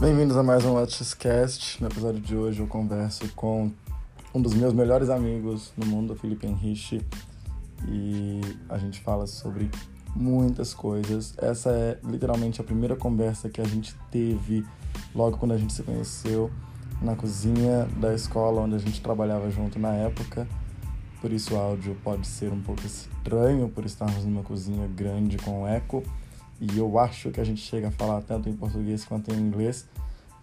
Bem-vindos a mais um Watchcast. No episódio de hoje eu converso com um dos meus melhores amigos no mundo, Felipe Henrique, e a gente fala sobre muitas coisas. Essa é literalmente a primeira conversa que a gente teve logo quando a gente se conheceu na cozinha da escola onde a gente trabalhava junto na época. Por isso o áudio pode ser um pouco estranho por estarmos numa cozinha grande com eco. E eu acho que a gente chega a falar tanto em português quanto em inglês.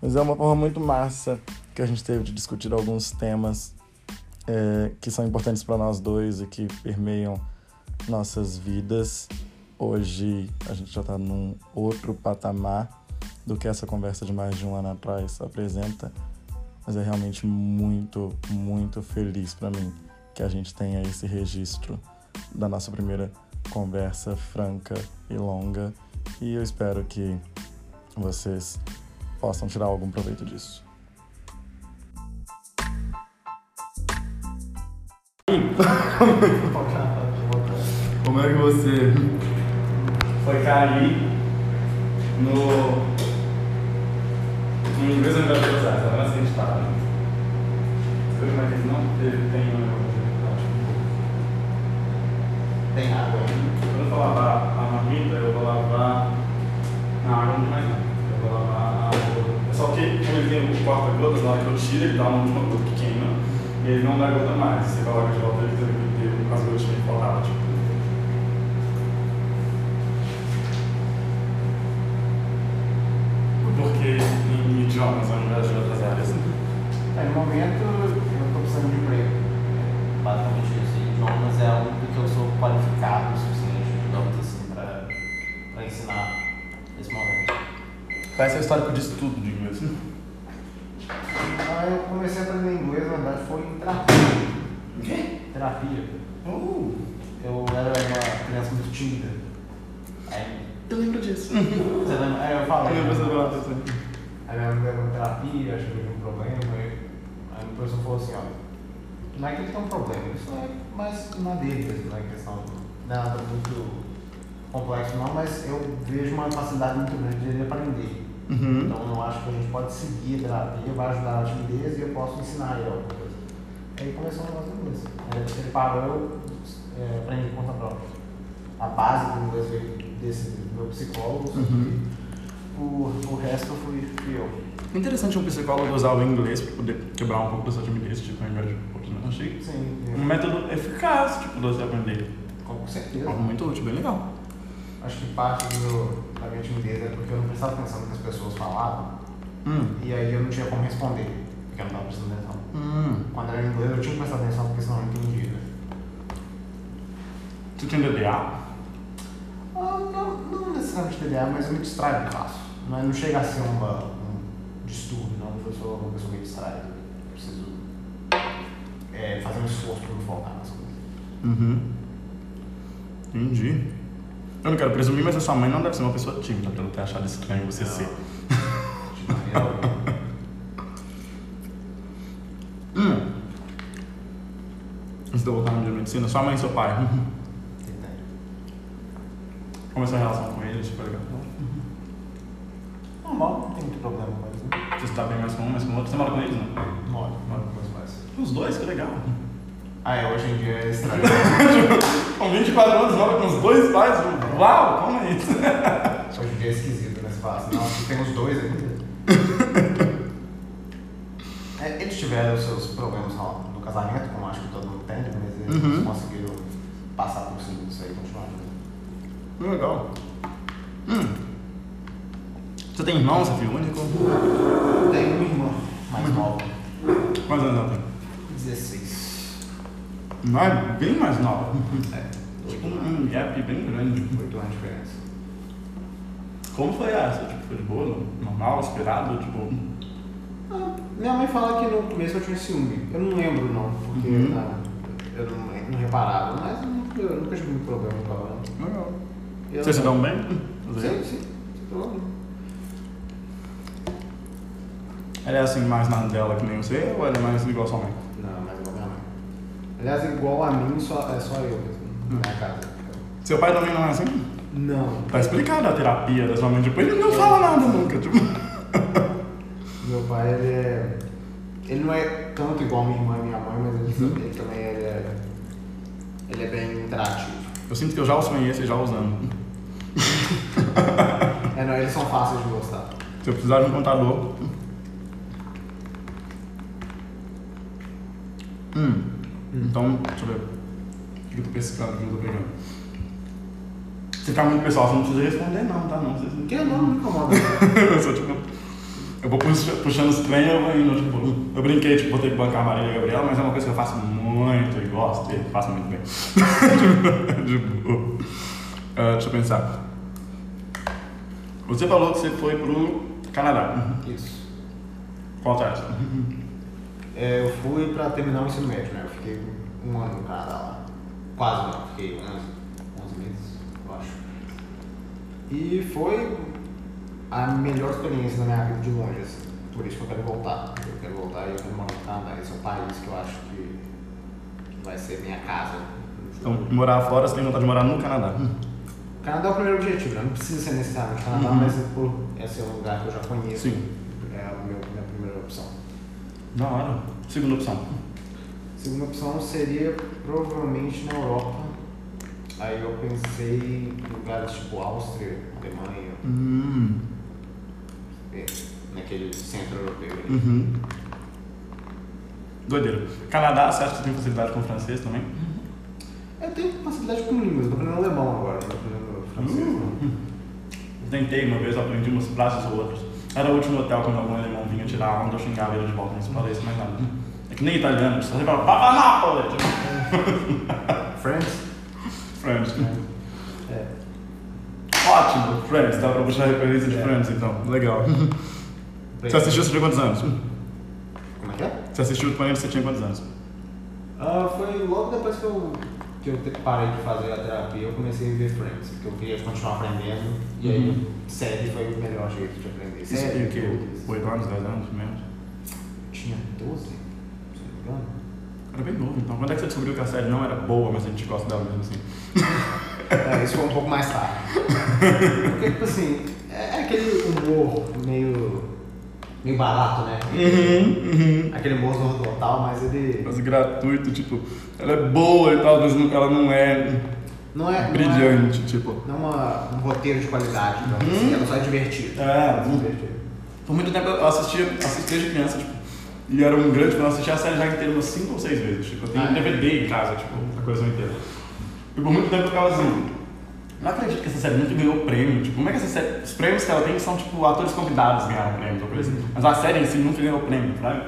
Mas é uma forma muito massa que a gente teve de discutir alguns temas é, que são importantes para nós dois e que permeiam nossas vidas. Hoje a gente já está num outro patamar do que essa conversa de mais de um ano atrás apresenta, mas é realmente muito, muito feliz para mim que a gente tenha esse registro da nossa primeira conversa franca e longa e eu espero que vocês possam tirar algum proveito disso. Como é que você foi cair no. no inglês universidade, sabe? Assim, a gente tá. Você como é que não teve, tem Tem água aí? Quando eu for lavar a eu vou lavar na água não mais não. Eu vou lavar a água. É só que como ele tem o corta-gotas, na hora que eu tiro, ele dá uma gota que queima e ele não dá gota mais. Você coloca de volta, ele tem as gotinhas que faltavam, tipo. Porque em idiomas, ao invés de outras áreas. É, no momento eu estou precisando de emprego. É, Basicamente isso. E idiomas é algo que eu sou qualificado o suficiente, digamos assim, para ensinar nesse momento. Qual é seu histórico de estudo de inglês? Ah, eu comecei a aprender inglês, na verdade, foi em terapia. O quê? Terapia. Uh, Eu era uma criança muito tímida. Aí, eu lembro disso. você lembra? Aí eu falei. Eu lembro dessa palavra, assim. Aí minha mãe levou uma terapia, achou que tinha um problema, aí, aí o professor falou assim, ó, não é que ele tem um problema, isso é mais na dele mesmo, não é questão, não é nada muito complexo não, mas eu vejo uma facilidade muito grande de ele aprender. Uhum. Então eu acho que a gente pode seguir a terapia, vai ajudar na timidez e eu posso ensinar ele alguma coisa. Aí começou o negócio do inglês. Aí ele parou, eu é, aprendi conta própria. A base do inglês veio desse meu psicólogo, Uhum. o, o resto eu fui, fui eu. Interessante um psicólogo usar o inglês para poder quebrar um pouco da sua timidez, tipo, ao invés de um. Eu Achei Sim, um método eficaz, tipo, de você aprender. com certeza. Algo muito útil, bem legal. Acho que parte do da minha timidez é porque eu não prestava atenção no que as pessoas falavam Hum. e aí eu não tinha como responder, porque eu não estava prestando atenção. Hum. Quando era em inglês eu tinha que prestar atenção porque senão eu não entendia. Você tinha DDA? Ah, não, não necessariamente TDA, mas eu me distraio muito fácil. Não, é- não chega a ser uma, um distúrbio, não. Eu sou uma pessoa meio distraída. Eu preciso é, fazer um esforço para me focar nas coisas. Uhum. Entendi. Eu não quero presumir, mas a sua mãe não deve ser uma pessoa tímida pra ela ter achado estranho você Não. ser. Hum. Antes de eu voltar no dia de medicina, sua mãe e seu pai. Entende? Como é a sua relação com eles? Tipo, legal. Normal, não tem muito problema com isso. Né? Você está bem mais com um, mais com o outro? Você mora com eles, não? Moro, moro com meus pais. Os dois, que legal. Ah, é, hoje em dia é estranho. Com 24 anos, mora com os dois pais. Uau, como é isso? hoje em dia é esquisito, né? Você fala assim, nossa, tem os dois ainda. É, eles tiveram os seus problemas no no casamento, como acho que todo mundo tem, mas eles Uhum. conseguiram passar por cima disso aí e continuar juntos. Legal. Hum. Você tem irmão, você é filho único? Tenho uma irmã mais nova, Quantos anos ela tem? 16. Não é bem mais nova. É, Tipo um gap bem grande. 8 anos de diferença. Como foi essa? Tipo, foi de boa? Normal, esperado? Tipo. Ah, minha mãe fala que no começo eu tinha ciúme. Eu não lembro não, porque Uhum. ah, eu não, não reparava, mas eu nunca, eu nunca tive muito problema com ela. Legal. Vocês se dão bem? Sim, sim, sem problema. Ela é assim, mais na dela que nem você ou ela é mais igual a sua mãe? Não, mas igual a minha mãe. Aliás, igual a mim, só, é só eu mesmo, na casa. Seu pai também não é assim? Não. Tá explicado a terapia da sua mãe. Tipo, ele não fala nada nunca. Tipo. Meu pai, ele é. Ele não é tanto igual minha irmã e minha mãe, mas ele, Uhum. ele também ele é. Ele é bem interativo. Eu sinto que eu já os conheço já usando. É, não, eles são fáceis de gostar. Se eu precisar de um contador. Hum. Então, deixa eu ver. O que eu tô pescando, o que eu tô pegando? Se ficar muito pessoal, você não precisa responder, não, tá? Não, vocês não Que não, não me incomoda. eu sou tipo. Eu vou puxa- puxando os trem eu vou indo, tipo. Eu brinquei, tipo, vou ter que bancar a Marília e a Gabriela, mas é uma coisa que eu faço muito e gosto e faço muito bem. de boa. Ah, deixa eu pensar. Você falou que você foi pro Canadá. Isso. Qual taxa? É, eu fui pra terminar o ensino médio, né? Eu fiquei um ano no Canadá lá. Quase não, fiquei 11, 11 meses, eu acho. E foi a melhor experiência da minha vida de longe, assim. Por isso que eu quero voltar. Eu quero voltar e eu quero morar no Canadá. Esse é um país que eu acho que que vai ser minha casa. no Então, morar fora, você tem vontade de morar no Canadá. O Canadá é o primeiro objetivo, né? Não precisa ser necessariamente o Canadá, Uhum. mas por esse é um lugar que eu já conheço. Sim. É a minha primeira opção. Da hora. Segunda opção. Segunda opção seria provavelmente na Europa. Aí eu pensei em lugares tipo Áustria, Alemanha, Hum. é, naquele centro europeu. ali. Uhum. Doideira. Canadá, você acha que você tem facilidade com francês também? Eu tenho facilidade com línguas, tô aprendendo alemão agora, não tô aprendendo francês. Hum. Eu Tentei uma vez, eu aprendi umas frases ou outras. Era o último hotel quando algum alemão vinha tirar a onda, eu xingava ele de volta, não se isso mais nada. É que nem italiano, você fala, Papanapole! Tipo, Friends? Friends. né? É. Ótimo, Friends, dá pra puxar referência de É. Friends então. Legal. Você assistiu, você tinha quantos anos? Como é que é? Você assistiu quando você tinha quantos anos? Ah, foi logo depois que eu, que eu parei de fazer a terapia, eu comecei a ver Friends, porque eu queria continuar aprendendo, e aí Uhum. série foi o melhor jeito de aprender. Isso Série, o quê? filmes. 8 anos, 10 anos, menos? Tinha 12, não engano. Era bem novo, então. Quando é que você descobriu que a série não era boa, mas a gente gosta dela mesmo assim? É, isso foi um pouco mais tarde. Porque, tipo assim, é aquele humor meio, meio barato, né? Uhum, Aquele humor total, mas ele Mas gratuito, tipo, ela é boa e tal, mas não- ela não é não é, não brilhante, tipo. é, não é uma- um roteiro de qualidade, então, assim, ela só é divertida. É, Só divertida. Por muito tempo eu assistia, assisti desde criança, tipo, e era um grande fã, eu assistia a série já inteira umas 5 ou 6 vezes, tipo, eu tenho Ah, um é? DVD em casa, tipo, a coleção inteira. E por muito tempo eu ficava assim, não acredito que essa série nunca ganhou prêmio, tipo, como é que essa série, os prêmios que ela tem são, tipo, atores convidados ganharam prêmios ou coisa assim, mas a série em si nunca ganhou prêmio, sabe?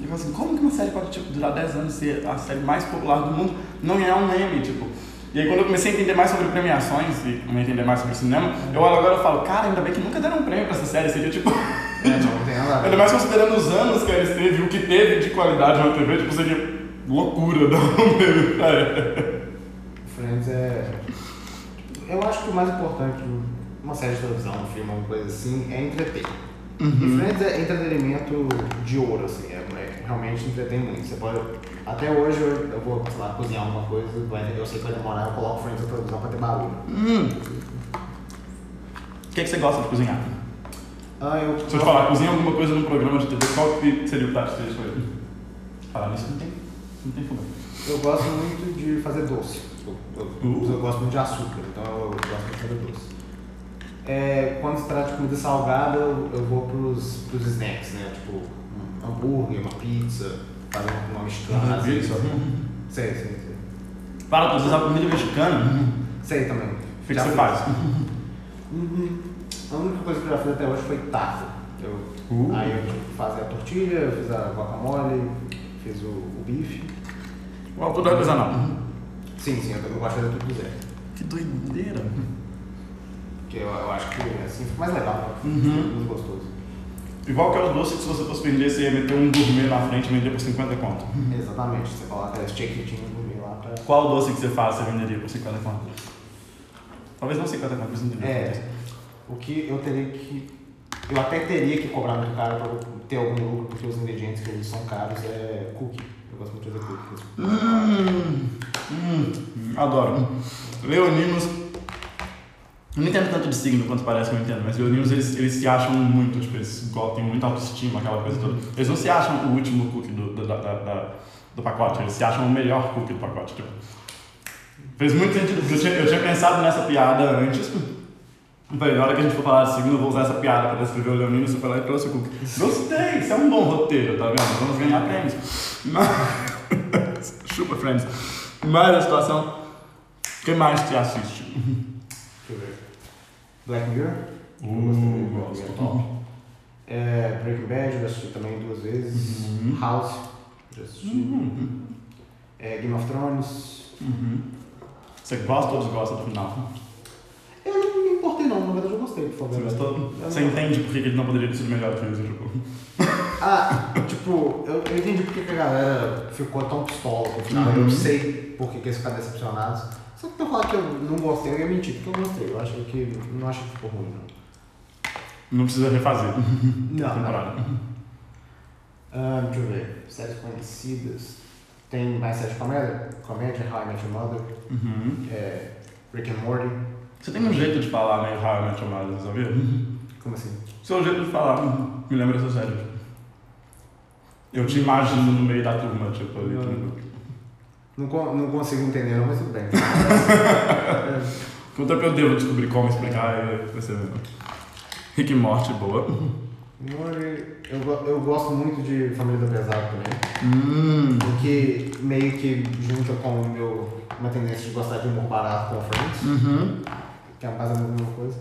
E eu falo assim, como que uma série pode, tipo, durar 10 anos e ser a série mais popular do mundo, não ganhar um Emmy, tipo... E aí quando eu comecei a entender mais sobre premiações e a entender mais sobre cinema, eu olho agora e falo, cara, ainda bem que nunca deram um prêmio pra essa série, seria tipo... É, não tem nada. Ainda mais considerando os anos que ela esteve, o que teve de qualidade na TV, tipo, seria loucura pra ela. Friends é. Eu acho que o mais importante numa série de televisão, um filme, alguma coisa assim, é entreter. Uhum. E Friends é entretenimento de ouro, assim, é, é- realmente entretém muito. Você pode. Até hoje eu, eu vou, sei lá, cozinhar alguma coisa, vai- eu sei que vai demorar, eu coloco Friends na televisão pra ter barulho. Hum. O que, é que você gosta de cozinhar? Ah, eu. Se eu te falar, cozinha alguma coisa num programa de TV, qual que seria o prato que você escolheria? Falar nisso não tem, não tem fogão. Eu gosto muito de fazer doce. Eu, eu- Uh. eu gosto muito de açúcar, então eu gosto muito de fazer doce. É, quando se trata de comida salgada, eu, eu vou pros, pros snacks, né? Tipo, um hambúrguer, uma pizza, fazer uma, uma mexicana. às vezes. Sei, sei, sei. Para, tu usar comida mexicana? Sei também. O que, que você faz? Uhum. A única coisa que eu já fiz até hoje foi taco. Eu, Uh. Aí eu fazer a tortilha, eu fiz a guacamole, fiz o, o bife. Uau, tudo artesanal. Sim, sim, eu, eu gosto de fazer tudo do zero. Que doideira. Porque eu, eu acho que assim fica mais legal, Uhum. fica mais gostoso. Igual que é o doce que se você fosse vender, você ia meter um gourmet na frente e vender por 50 conto. Exatamente, você coloca as chequitinhas no meio lá pra. Qual doce que você faz você venderia por 50 conto? Talvez não 50 conto, mas não É, o que eu teria que. Eu até teria que cobrar muito caro pra ter algum lucro, porque os ingredientes que eles são caros é cookie. Eu gosto muito de fazer cookies. Hum, hum, adoro. Leoninos Eu não entendo tanto de signo quanto parece que eu entendo, mas leoninos eles, eles se acham muito, tipo, eles têm muita autoestima, aquela coisa toda. Eles não se acham o último cookie do, do, da, da, do pacote, eles se acham o melhor cookie do pacote. Tipo. Fez muito sentido, porque eu tinha, eu tinha pensado nessa piada antes. Falei, na hora que a gente for falar de signo, eu vou usar essa piada para descrever o leonino, lá e trouxe o cookie. Gostei, isso é um bom roteiro, tá vendo? Vamos ganhar prêmios. Mas... Chupa, friends. Mas a situação... O que mais você assiste? Deixa eu ver. Black Mirror. Uh, gosto. Top. É, Breaking Bad, já assisti também duas vezes. Uhum. House, já assisti. Uhum. É, Game of Thrones. Uhum. Você gosta ou desgosta do final? Eu não me importei não, na eu por favor. Você gostou? Você entende por que ele não poderia ter sido melhor que o tipo? Ah, tipo, eu, eu entendi porque que a galera ficou tão pistola com o final. Uhum. Eu sei por que que eles ficaram decepcionados. Só que pra falar que eu não gostei, eu ia mentir, porque eu gostei. Eu acho que. Não acho que ficou ruim, não. Não precisa refazer. Não, não. temporada. Ah, deixa eu ver. Séries conhecidas. Tem mais séries de comédia? Comédia, How I Met Your Mother, Uhum. é, Rick and Morty. Você tem um jeito de falar meio How I Met Your Mother, sabia? Como assim? Seu jeito de falar me lembra essa série. Eu te imagino no meio da turma, tipo, ali. Não. Não, não consigo entender, não, mas tudo bem. Quanto tempo eu devo descobrir como explicar e vai ser mesmo. Rick e Morty, boa. Eu, eu gosto muito de Família do Pesado também. Hum. Porque meio que junta com o meu, uma tendência de gostar de humor barato com Friends, Uhum. Que é quase a mesma coisa.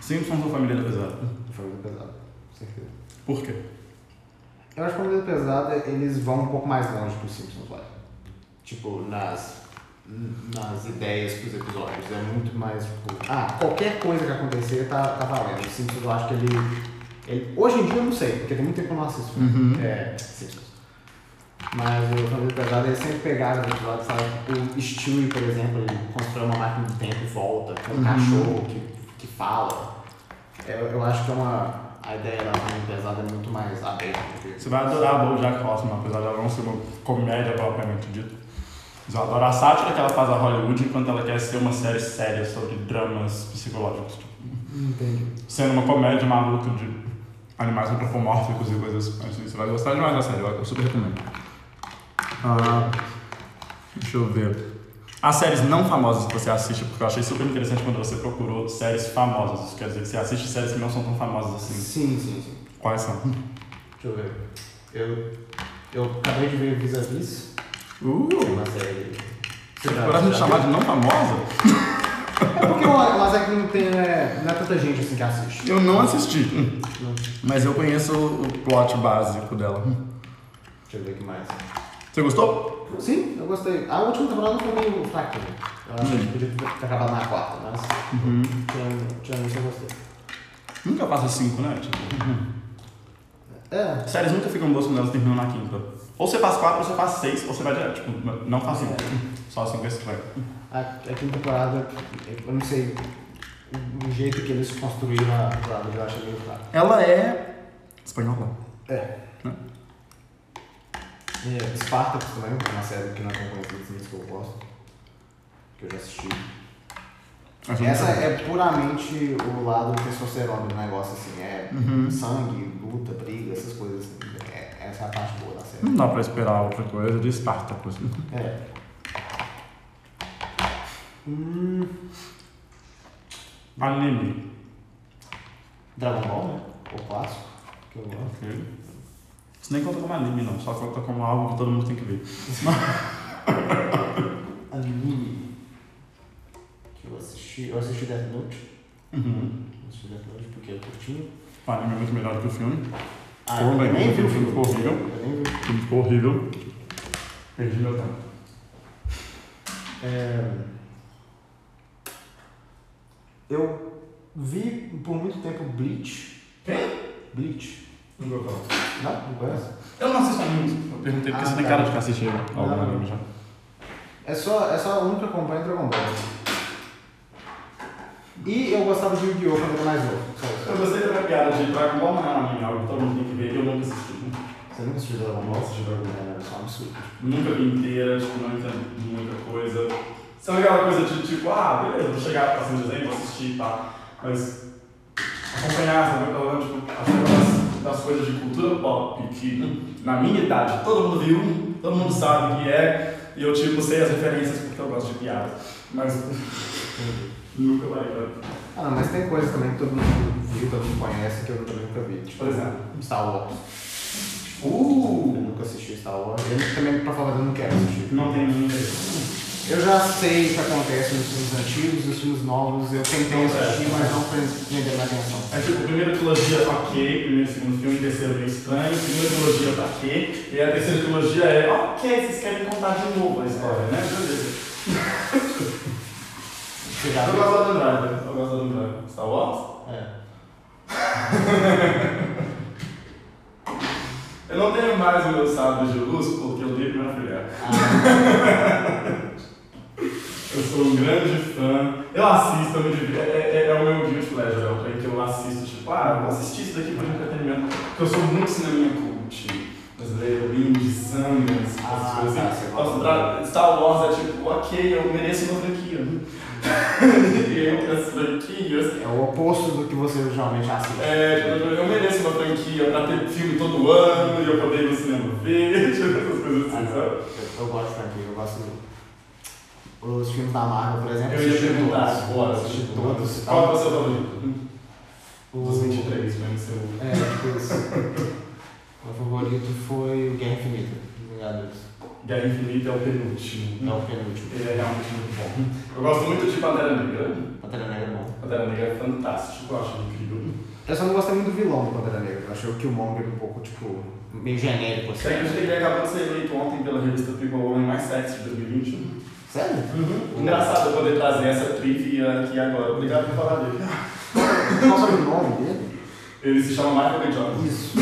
Simpsons ou Família da Pesada? Família do Pesado, com certeza. Por quê? Eu acho que Família do Pesado eles vão um pouco mais longe que os Simpsons vai. Tipo, nas, nas ideias pros episódios. É muito mais, tipo, ah, qualquer coisa que acontecer tá, tá valendo. Os Simpsons eu acho que ele, ele. Hoje em dia eu não sei, porque tem muito tempo que eu não assisto. Uhum. É, Simpsons. Mas o Família Pesada, eles sempre pegaram os episódios, sabe? O Stewie, por exemplo, ele constrói uma máquina do tempo e volta, tem um Uhum. cachorro que, que fala. Eu, eu acho que é uma. A ideia da Família Pesada é muito mais aberta. Você vai adorar a BoJack Horseman, apesar de ela não ser uma comédia propriamente dita. Mas eu adoro a sátira que ela faz a Hollywood enquanto ela quer ser uma série séria sobre dramas psicológicos. Tipo, Entendi. sendo uma comédia maluca de animais antropomórficos e coisas assim. Você vai gostar demais da série, eu eu super recomendo. Ah, deixa eu ver. As séries não famosas que você assiste, porque eu achei super interessante quando você procurou séries famosas. Isso quer dizer que você assiste séries que não são tão famosas assim. Sim, sim, sim. Quais são? Deixa eu ver. Eu, eu acabei de ver Vis a Vis, Uh! é uma série. Você tem coragem de chamar de não famosa? É porque é uma, uma série que não tem. É, não é tanta gente assim que assiste. Eu não assisti, Não. mas eu conheço o plot básico dela. Deixa eu ver o que mais. Você gostou? Sim, eu gostei. A última temporada foi meio fraca. né? Eu acho que podia ter acabado na quarta, mas Uhum. tirando eu gostei. Nunca passa cinco, né? Tipo, É, séries nunca ficam boas quando elas terminam na quinta. Ou você faz quatro, ou você faz seis, ou você vai direto. Tipo, não faz cinco. Só cinco é estranho. a, a quinta temporada, eu não sei, o, jeito que eles construíram a temporada eu achei meio fraco. Ela é. espanhola. É. É, Spartacus também, que é uma série que não é tão conhecida, mas que eu gosto. Que eu já assisti. Essa eu Essa é puramente o lado testosterona do negócio, assim. É Uhum. sangue, luta, briga, essas coisas. assim. É, essa é a parte boa da série. Não dá pra esperar outra coisa de Spartacus. É. Hum, Anime. Dragon Ball, né? O clássico. Que eu gosto. Ok. Isso nem conta como anime, não. Só conta como algo que todo mundo tem que ver. Anime. Que eu assisti. Eu assisti Death Note. Uhum. Assisti Death Note porque eu curti. O anime é muito melhor do que o filme. Ah, eu bem, nem vi o filme ficou horrível. Eu. O filme ficou horrível. Perdi meu tempo. É, Eu vi por muito tempo Bleach. Quem? Bleach. Não vou falar. Não? Não conhece? Eu não assisto anime. Eu perguntei porque Ah, você tem tá. cara de que assistiu algum anime já. É só, é só a única que acompanha Dragon Ball. E eu gostava de Yu-Gi-Oh! quando era mais novo. Só. Eu gostei da minha piada de Dragon Ball não é um anime, algo que todo mundo tem que ver e eu nunca assisti. Você nunca assistiu Dragon Ball? Assisti Dragon Ball. É só um absurdo. Nunca vi inteira, tipo, não entendo muita coisa. Sabe aquela coisa de tipo, ah, beleza, vou chegar passando desenho, vou assistir e tal. Mas acompanhar, sabe? Eu, tipo, acho que das, coisas de cultura pop que na minha idade todo mundo viu, todo mundo sabe o que é, e eu tipo sei as referências porque eu gosto de piada. Mas nunca vai. Ah, não, mas tem coisas também que todo mundo viu, todo mundo conhece, que eu também nunca vi. Tipo, Por exemplo. Star Wars. Eu Uh! nunca assisti Star Wars. Eu também, pra falar, eu não quero assistir. Não tem ninguém. Eu já sei o que acontece nos filmes antigos, nos filmes novos. Eu tentei assistir, mas não prendeu minha atenção. É tipo, primeira trilogia ok, primeiro e segundo filme, terceiro meio estranho, segunda trilogia tá ok, e a terceira trilogia é ok, vocês querem contar de novo a história, né? Beleza. Eu gosto do Driver, eu gosto do Driver. Star Wars? É. Eu não tenho mais o meu sábio de luz porque eu dei pra minha filha. Ah, um grande fã. Eu assisto, eu me divirto. É, é, é o meu guilty pleasure, é o trem que eu assisto, tipo, ah, eu vou assistir isso daqui por entretenimento. Porque eu sou muito cineminha cult. Brasileiro, indie, sangras, essas Ah, coisas tá, assim. você Nossa, Dra- Star Wars é tipo, ok, eu mereço uma franquia. e entre as franquias, é o oposto do que você geralmente assiste. é, tipo, eu mereço uma franquia pra ter filme todo ano e eu poder ir no cinema ver, essas coisas Ah, assim, não. sabe? eu, eu gosto de franquia, eu gosto. Os filmes da Marvel, por exemplo, Eu ia assisti perguntar todos. agora, assisti todos. Qual é o seu favorito? O- Dos 23, pra mim ser o. É, tipo isso. Meu favorito foi o Guerra Infinita, Vingadores. Guerra Infinita é o penúltimo. Não, o penúltimo. Ele é realmente muito bom. Eu gosto muito de Pantera Negra. Pantera Negra é bom. Pantera Negra é fantástico, eu acho incrível. Eu só não gostei muito do vilão do Pantera Negra. Eu achei o Killmonger um pouco, tipo, meio genérico, assim. Sei que ele acabou de ser eleito ontem pela revista People o Homem Mais Sexy de 2021. Sério? Engraçado eu poder trazer essa trivia aqui agora. Obrigado por falar dele. Qual foi o nome dele? Ele se chama Michael B. Jordan. Isso.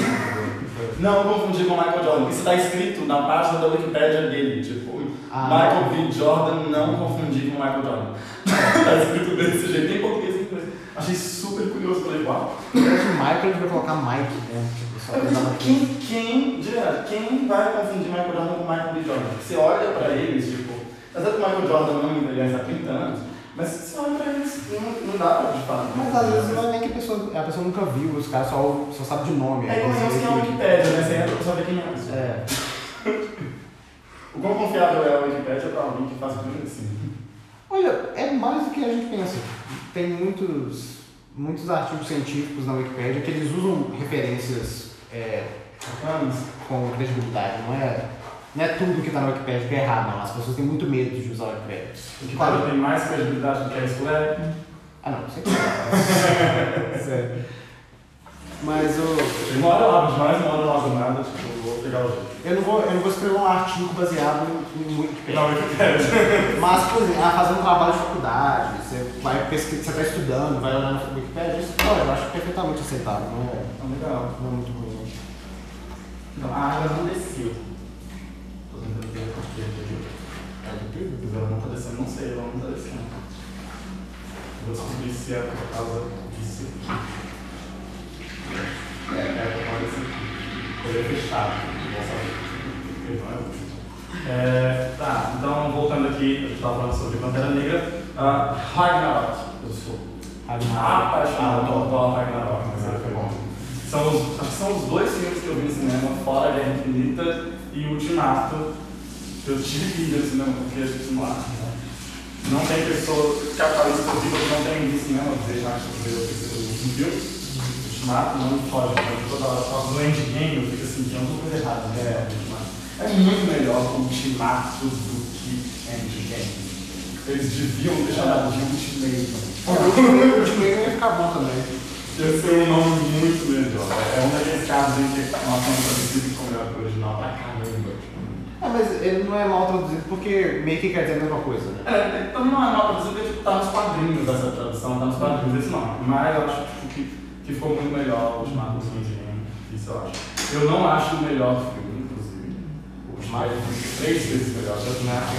Não confundir com Michael Jordan. Isso está escrito na página da Wikipédia dele. Tipo, Ah. Michael B. Jordan não confundir com Michael Jordan. tá escrito desse jeito, em português e em inglês. Achei super curioso, falei, uau. Eu acho que Michael gente vai colocar Mike, né? Tipo, só Eu pensei, quem, quem, quem vai confundir Michael Jordan com Michael B. Jordan? Você olha pra eles, tipo, apesar o Michael Jordan não envelhece há 30 anos, mas você olha pra eles, não, não dá pra te falar. Mas às vezes não é nem que a pessoa, a pessoa nunca viu, os caras só, só sabem de nome. É aí como você se é uma Wikipédia, né? Você entra pra saber quem é a. É. O quão confiável é a Wikipédia pra alguém que faz tudo assim? Olha, é mais do que a gente pensa. Tem muitos, muitos artigos científicos na Wikipédia que eles usam referências é, com credibilidade, não é, não é tudo que está na Wikipédia que é errado, não. As pessoas têm muito medo de usar a Wikipédia. O que claro, tem mais credibilidade do que a escolha. Ah, não, sempre. é. Sério. Mas o, Uma hora eu abro demais, uma hora eu não abro nada, tipo, eu vou pegar o jeito. eu, não vou, eu não vou escrever um artigo baseado em, Wikipédia. Não, Wikipédia. Mas, por exemplo, ah, fazer um trabalho de faculdade, você vai pesquisar, você está estudando, vai olhar no Wikipédia, isso, olha, eu acho perfeitamente aceitável, não é, Tá legal. não é muito ruim. Então, a água não desceu. Tô tentando ver por quê. É incrível. Ela não tá descendo, não sei, ela não tá descendo. Vou descobrir se é por causa disso aqui. É, é por causa disso aqui. Coisa fechada. É, tá, então voltando aqui, a gente estava falando sobre Pantera Negra. Uh, Ragnarok, eu sou apaixonado Thor Ragnarok, mas ele foi bom. São os, são os dois filmes que eu vi no cinema, fora Guerra Infinita e Ultimato. Eu tive que ir no cinema porque a gente não né? Não tem pessoa capitalista que não tem ido no cinema, vocês acham que eu preciso último filme. Ultimato não pode, porque toda hora fala do endgame, eu fico assim, tem alguma coisa errada, né? Ultimato. É muito melhor Ultimato do que Endgame. Eles deviam ter chamado de Ultimate. O Ultimate ia ficar bom também. Ia ser um nome muito melhor. É um daqueles casos em que nós somos traduzidos como melhor que o original pra caramba. Ah, mas ele não é mal traduzido porque meio que quer dizer a mesma coisa, né? É, então não é mal traduzido, porque tipo, tá nos quadrinhos essa tradução, tá nos quadrinhos esse nome. Mas eu acho tipo, que, que ficou muito melhor o Ultimato do Endgame. Isso eu acho. Eu não acho o melhor filme, inclusive. O Ultimato é três vezes melhor. Eu não acho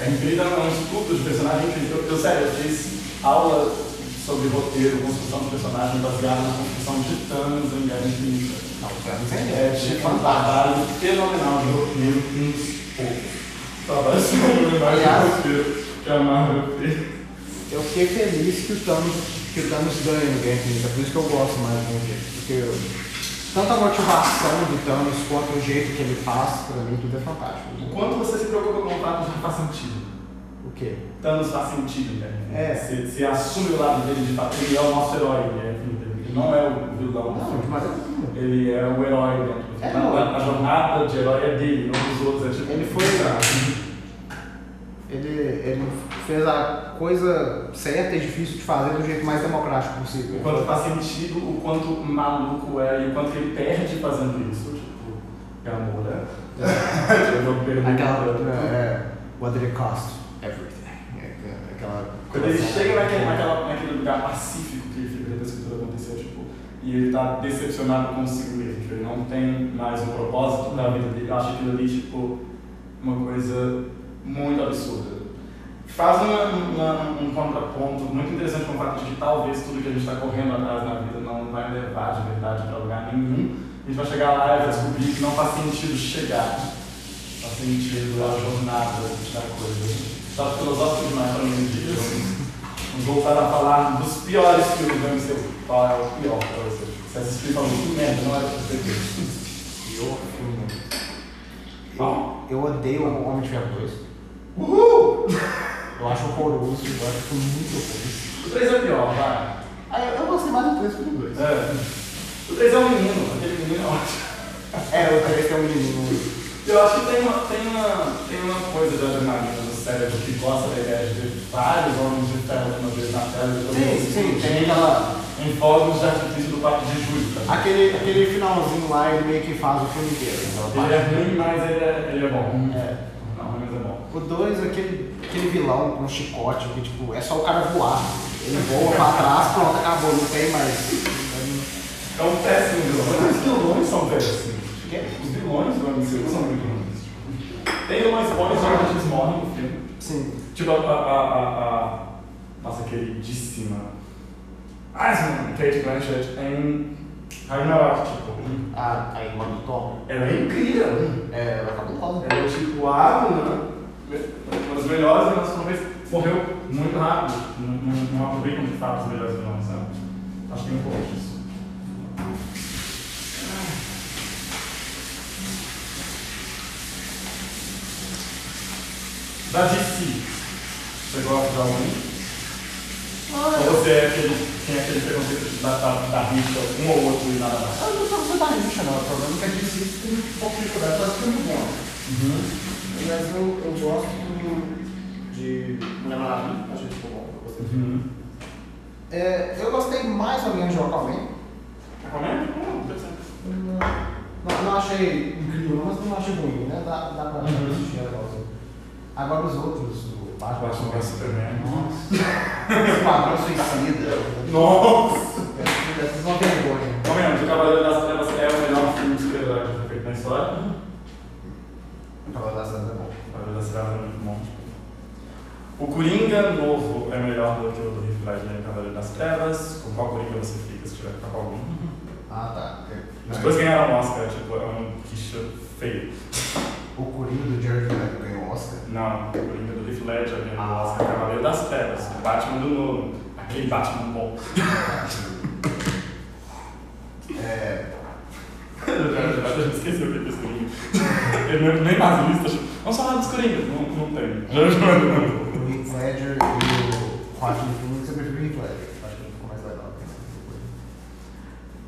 é incrível, é um estudo de personagem incrível. Eu, sério, eu fiz aula sobre roteiro, construção de personagem baseada na construção de Thanos em Guerra Infinita. Não, não tem É, tipo, um trabalho fenomenal de roteiro, uns poucos. Trabalho fenomenal de roteiro. que a Marvel fez. Eu fiquei feliz que o Thanos, que o Thanos ganhe no Game Infinito, é por isso que eu gosto mais do Infinito. Porque eu, tanto a motivação do Thanos quanto o jeito que ele faz, pra mim tudo é fantástico. O quanto você se preocupa com o fato de que faz sentido? O quê? Thanos faz sentido, né? É. Você, você assume o lado dele de fato, ele é o nosso herói, né? Ele não é o vilão. Não, nenhuma. Ele é o herói dentro do É, não. a, a jornada de herói é dele, não dos outros. É tipo, Ele foi. Ele, ele fez a coisa certa e difícil de fazer do jeito mais democrático O possível. quanto faz sentido, o quanto maluco é e o quanto ele perde fazendo isso. Tipo, é amor, né? Perder. Aquela. É, what did it cost? Everything. É, é, Aquela. Quando ele chega naquele, naquela, naquele lugar pacífico que ele fica depois que tudo aconteceu, tipo, e ele tá decepcionado consigo mesmo, tipo, ele não tem mais um propósito na vida dele, eu acho aquilo ali, tipo, uma coisa muito absurda. Faz uma, uma- um contraponto muito interessante com o fato de que talvez tudo que a gente está correndo atrás na vida não vai levar de verdade para lugar nenhum. A gente vai chegar lá e vai descobrir que não faz sentido chegar, sentido a jornada da coisa. Tá filosófico demais para mim um dia. Vamos voltar a falar dos piores filmes do MCU. Qual é o pior para você? Você assistiu e falou, que merda, não era pra feito. Pior filme. Eu, eu odeio o Homem de Ferro 2. Uhul! Eu acho horroroso, eu acho que foi muito ruim. O 3 é o pior, vai. Ah, eu, eu gostei mais do 3 que do 2. É. O 3 é um menino, aquele menino é ótimo. É, o 3 tem um menino. Eu acho que tem uma, tem uma, tem uma coisa de adrenalina no cérebro que gosta da ideia de ver vários homens de ferro uma vez na tela e todo Sim, mundo sim, tem aquela. em fogos de artifício do 4 de julho. Tá? Aquele, aquele finalzinho lá, ele meio que faz o filme inteiro. Ele é ruim, mas ele é, ele é bom. É. Não, mas é bom. O 2 é aquele, aquele vilão com chicote, que tipo, é só o cara voar. Ele voa pra trás, pronto, acabou, não tem mais. É um péssimo vilão. Os vilões são péssimos. Quê? Vilões do MCU são muito ruins. Tem vilões bons, geralmente eles morrem no filme. Sim. Tipo a, a, a, a, nossa queridíssima Aslan, Kate Blanchett em Ragnarok, tipo. A, a irmã do Thor, Ela é incrível. é, ela acabou rosa. Ela é tipo a Aslan, uma das melhores que talvez morreu muito rápido. Não, aproveitam de fato os melhores vilões, sabe? Acho que tem um pouco disso. Da DC, você gosta de algum? Ou você é aquele, tem aquele preconceito da, da, da rixa, um ou outro e nada mais? Ah, não sou você tá rixa, não. O problema é que a DC tem um pouco de dificuldade para filme bom. Mas eu, eu gosto de Mulher Maravilha, achei que ficou bom. eu gostei. Uhum. É, eu gostei mais ou menos de Aquaman. Recomendo? Hum, interessante. Não, não achei incrível, mas não achei ruim, né? Dá, dá pra Uhum. assistir é legalzinho. Agora os outros, o Batman, Batman vs Superman. Nossa. Esquadrão Suicida. Nossa! Essas são uma vergonha. Comendo, o Cavaleiro das Trevas é o melhor filme de super-herói já feito na história. O Cavaleiro das Trevas é bom. O Cavaleiro das Trevas é muito bom. O Coringa novo é melhor do que o do Heath Ledger em Cavaleiro das Trevas. Com qual Coringa você fica se tiver que ficar com algum? Ah, tá. Os dois ganharam Oscar, tipo, é um quicha feio. O Coringa do Jared Leto ganhou o Coringa do Heath Ledger ganhou Ah. Oscar Cavaleiro das Trevas. O Batman do novo. Aquele Batman bom. É, Eu já, já, já esqueci o que é esse Coringa. Ele não é nem nas listas. Vamos falar dos Coringas. Não, não tem. Já, já, o Heath Ledger e o Joaquin Phoenix, eu prefiro o Heath Ledger. Acho que ele ficou mais legal.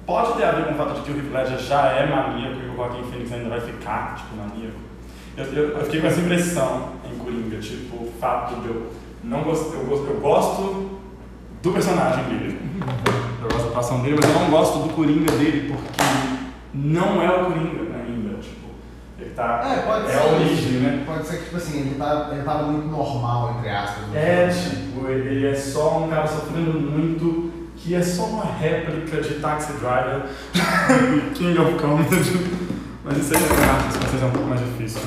Pode ter a ver com o fato de que o Heath Ledger já é maníaco e o Joaquin Phoenix ainda vai ficar, tipo, maníaco. Eu, eu, eu fiquei com essa impressão em Coringa, tipo, o fato de eu não gosto, eu gosto, eu gosto do personagem dele, eu gosto da atuação dele, mas eu não gosto do Coringa dele porque não é o Coringa ainda, tipo, ele tá, É, pode é ser. a origem, né? Pode ser que, tipo assim, ele, tá, ele tava muito normal, entre aspas. no É, tipo, ele é só um cara sofrendo muito, que é só uma réplica de Taxi Driver e King of Comedy. Mas isso aí é claro, isso vai ser um pouco mais difícil.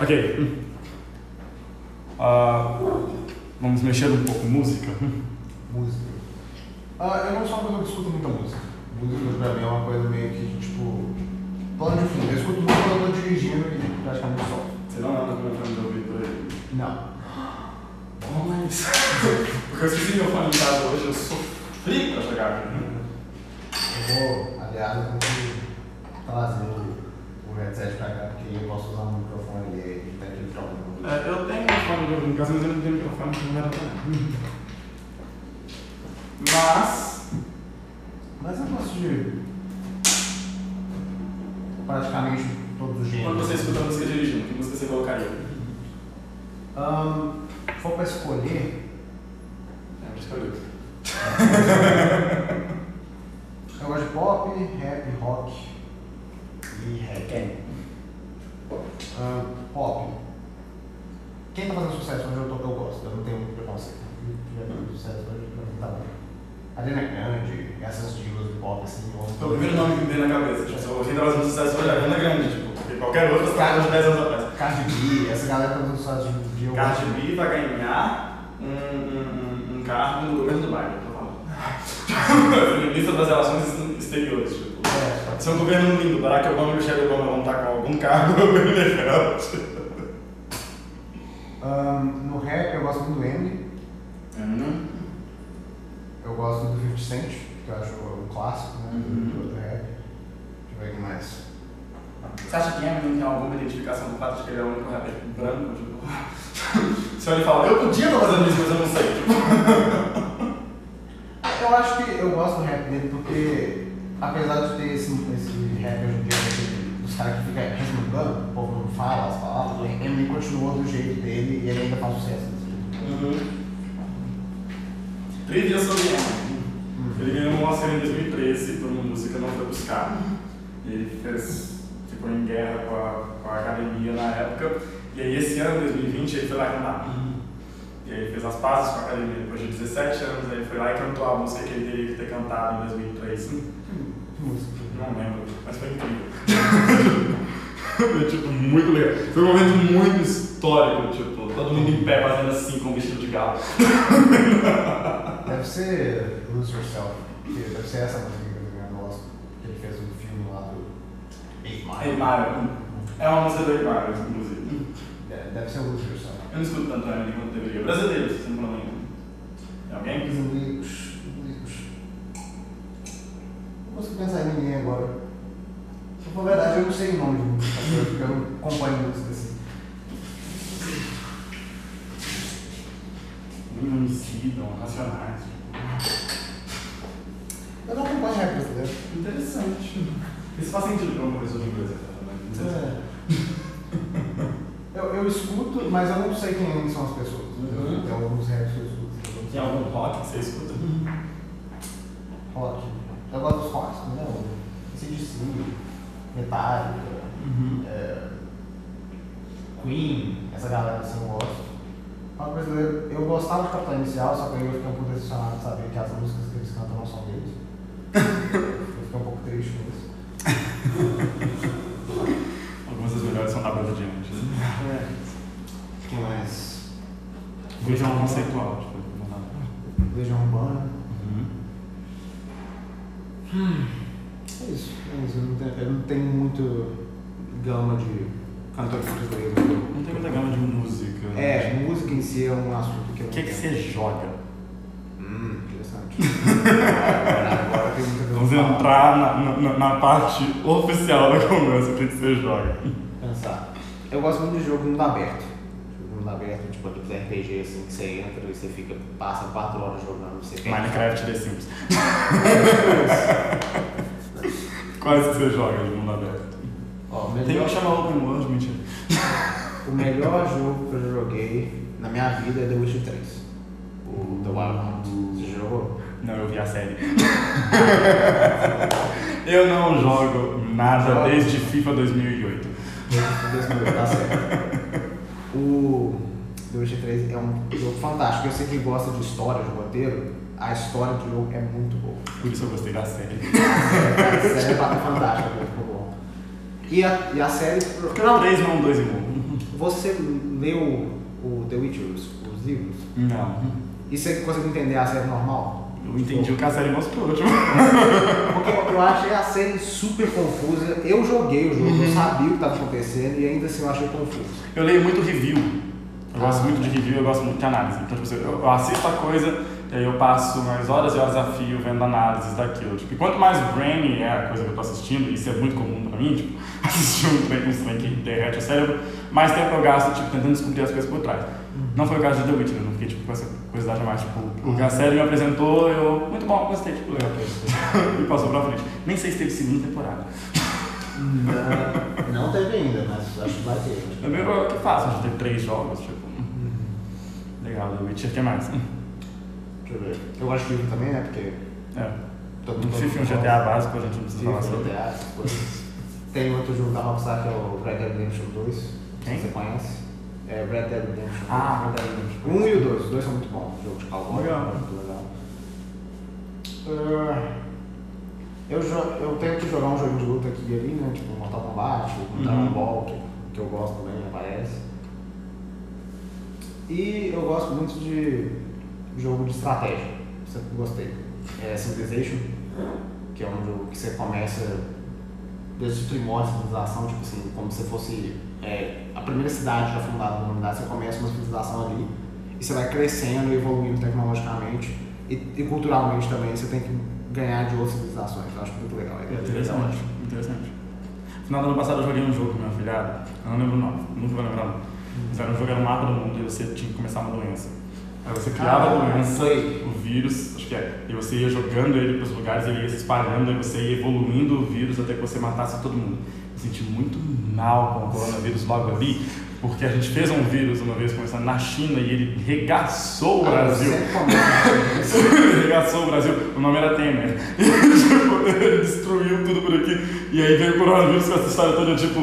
Ok. Ah, vamos mexer um pouco música. Música. Ah, eu não sou uma pessoa que escuta muita música. Música pra mim é uma coisa meio que, tipo, plano de fundo. Eu escuto muito quando eu tô dirigindo e praticamente só. Você não anda com o fone de ouvido por aí? Não. Bom, mas. Porque eu esqueci meu fone em casa hoje, eu sofri pra chegar aqui. Eu vou, aliás, eu que trazer o, o headset pra cá, porque eu posso usar o microfone e ele tem aquele problema. É, eu tenho um fone de ouvido em casa, mas eu não tenho microfone, porque não era também. Mas. Mas eu gosto de praticamente todos os Quando gêneros. você escuta música dirigindo, que música você colocaria? Ahn, se for pra escolher, É, eu escolhi. eu gosto de pop, rap, rock e reggae. Ahn, pop. Quem tá fazendo sucesso onde eu tô, eu gosto, eu não tenho muito preconceito. Já fazendo sucesso hoje, tá bom. Ariana Grande, essas divas do pop assim. Foi o primeiro nome que me veio na cabeça. Tipo, se eu tava fazendo sucesso hoje, a Ariana Grande, tipo, porque qualquer outra você tava de 10 anos atrás. Cardi B, essa galera tá fazendo sucesso de eu Cardi B vai ganhar um, um, um, um cargo no governo do Biden, eu tô falando. Feminista das relações exteriores, tipo. É, Se é um governo lindo, Barack Obama e Michelle Obama vão estar com algum cargo no governo legal. Ahn, no rap eu gosto muito do Eminem, Uhum. eu gosto do 50 Cent, que eu acho um clássico né, Uhum. do, do rap. Deixa eu ver o que mais. Você acha que Eminem tem alguma identificação com o fato de que ele é o único rapper branco? Tipo, se ele fala, eu podia estar fazendo isso, mas eu não sei. Tipo, Eu acho que eu gosto do rap dele porque, apesar de ter esse, esse rap hoje em dia, dos caras que ficam resmungando, o povo não fala as palavras, o Eminem continuou do jeito dele e ele ainda faz sucesso. Uhum. Trivia sobre Eminem. Ele ganhou um Oscar em 2013 por uma música Não Foi Buscar. E ele fez, ficou em guerra com a, com a academia na época. E aí esse ano, 2020, ele foi lá cantar. E aí ele fez as pazes com a academia. Depois de 17 anos, aí foi lá e cantou a música que ele teria que ter cantado em 2003. Música. Não lembro, mas foi incrível. Foi tipo muito legal. Foi um momento muito histórico, tipo, todo mundo em pé fazendo assim com o vestido de galo. Deve ser Lose Yourself, deve ser essa música que ganhei gosto, que ele fez um filme lá do Eight Mile. Eight Mile. É uma música do Eight Mile, inclusive. É, Deve ser Lose Yourself. Eu não escuto tanto Eminem quanto deveria. Brasileiro, se não engano. É alguém? Amigos. Não consigo pensar em ninguém agora. Se for verdade, eu não sei o nome de muitas pessoas, porque eu não acompanho música assim. Um homicídio, um racionais. Eu não acompanho rap brasileiro. Interessante. Isso faz sentido para uma pessoa de inglês, exatamente. É. Eu, eu escuto, mas eu não sei quem são as pessoas. Uhum. Tem alguns raps que eu escuto. Tem algum rock que você escuta? Rock. Eu gosto dos rocks, né? CDC, Metallica, Uhum. é, Queen, essa galera assim eu gosto. Rock brasileiro, eu gostava de Capital Inicial, só que aí eu fiquei um pouco decepcionado de saber que as músicas que eles cantam não são deles. eu fiquei um pouco triste com isso. Algumas das melhores são da banda de antes. É. O que mais? Visão conceitual, tipo, não dá. Legião Urbana. Uhum. É isso, é isso. Eu não tenho, eu não tenho muito gama de cantores brasileiros. Não tem muita gama de música. né? É, música em si é um assunto que eu O que, que não você joga? Hum, interessante. agora, tem muita Vamos entrar na, na, na parte oficial da conversa, o que, que você joga. pensar. Eu gosto muito de jogo mundo aberto. Mundo aberto, tipo aqueles RPG assim, que você entra e você fica, passa 4 horas jogando, você perde. Minecraft The Sims. Quais que você joga de mundo aberto? Ó, o Tem melhor, que chama Open World, mentira. o melhor jogo que eu joguei na minha vida é The Witcher 3. O The Wild Hunt. Você jogou? Não, eu vi a série. eu não jogo nada desde FIFA 2008. 2008, tá certo. O The Witcher 3 é um jogo fantástico. Eu sei que gosta de história, de roteiro. A história do jogo é muito boa. Por isso eu gostei da série. A série é fantástica, muito bom. E a, e a série. Porque não 3 não 2 e bom. Você leu o The Witcher, os, os livros? Não. E você consegue entender a série normal? Eu entendi o que a série mostrou, tipo. Porque eu achei a série super confusa. Eu joguei o jogo, eu Uhum. sabia o que estava acontecendo e ainda assim eu achei confuso. Eu leio muito review. Eu gosto Ah. muito de review, eu gosto muito de análise. Então, tipo, assim, eu, eu assisto a coisa e aí eu passo mais horas e horas a fio vendo análises daquilo. Tipo, e quanto mais brainy é a coisa que eu tô assistindo, isso é muito comum pra mim, tipo, assistir um trem, um trem que derrete o cérebro, mais tempo eu gasto, tipo, tentando descobrir as coisas por trás. Não foi o caso de The Witcher, eu não fiquei, tipo, com essa curiosidade mais, tipo, o série me apresentou, eu, muito bom, gostei, tipo, legal. e passou pra frente. Nem sei se teve segunda temporada. Não, não teve ainda, mas acho que vai ter. É meio que fácil, a gente teve três jogos, tipo. Legal, The Witcher, o que mais? Eu gosto de livro também, né? Porque É. todo Um FIFA e um GTA básico, a gente não precisa falar FIFA, sobre. GTA. Tem outro jogo da Rockstar que é o Red Dead Redemption 2. Quem? Você conhece. É Red Dead Redemption. Ah, Red Dead Redemption. Um e o dois. Os dois são muito bons. Jogo de cowboy. Legal. Muito legal. Ah, eu, eu tento jogar um jogo de luta aqui e ali, né? Tipo Mortal Kombat, um Uhum. Dragon Ball, que, que eu gosto também, aparece. E eu gosto muito de jogo de estratégia. Sempre gostei. É Civilization, que é um jogo que você começa desde o primórdio da civilização, tipo assim, como se fosse é, a primeira cidade já fundada da humanidade, você começa uma civilização ali e você vai crescendo e evoluindo tecnologicamente e, e culturalmente também, você tem que ganhar de outras civilizações. Eu acho muito legal. É Interessante, interessante. No final do ano passado eu joguei um jogo com meu afilhado, eu não lembro o nome, nunca vou lembrar o nome. Mas era um jogo, era um mapa do mundo e você tinha que começar uma doença. Aí você criava a doença, o vírus, acho que é, e você ia jogando ele para os lugares, ele ia se espalhando, e você ia evoluindo o vírus até que você matasse todo mundo. Me senti muito mal com o coronavírus logo ali, porque a gente fez um vírus uma vez começando na China e ele regaçou o Ah, Brasil. Começa. Regaçou o Brasil, o nome era Temer. Ele destruiu tudo por aqui. E aí veio o coronavírus com essa história toda, tipo,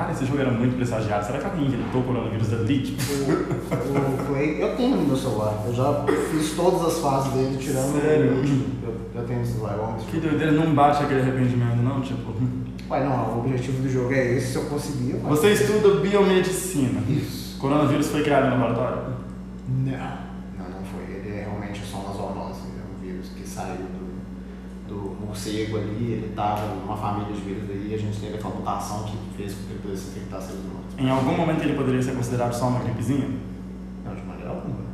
cara, esse jogo era muito pressagiado. Será que alguém inventou o coronavírus ali? Tipo, o, o Play, eu tenho no meu celular. Eu já fiz todas as fases dele, tirando Sério? o último. Eu, eu tenho no celular, eu amo esse que doideira, não bate aquele arrependimento, não? Tipo, Ué, não, o objetivo do jogo é esse, se eu conseguir, eu você estuda biomedicina. Isso. Coronavírus foi criado no laboratório? Não foi. Ele é realmente só uma zoonose. É um vírus que saiu do, do morcego ali, ele estava numa família de vírus aí, a gente teve aquela mutação que fez com que ele pudesse infectar seres humanos. Em algum momento ele poderia ser considerado só uma gripezinha? Não, de maneira alguma.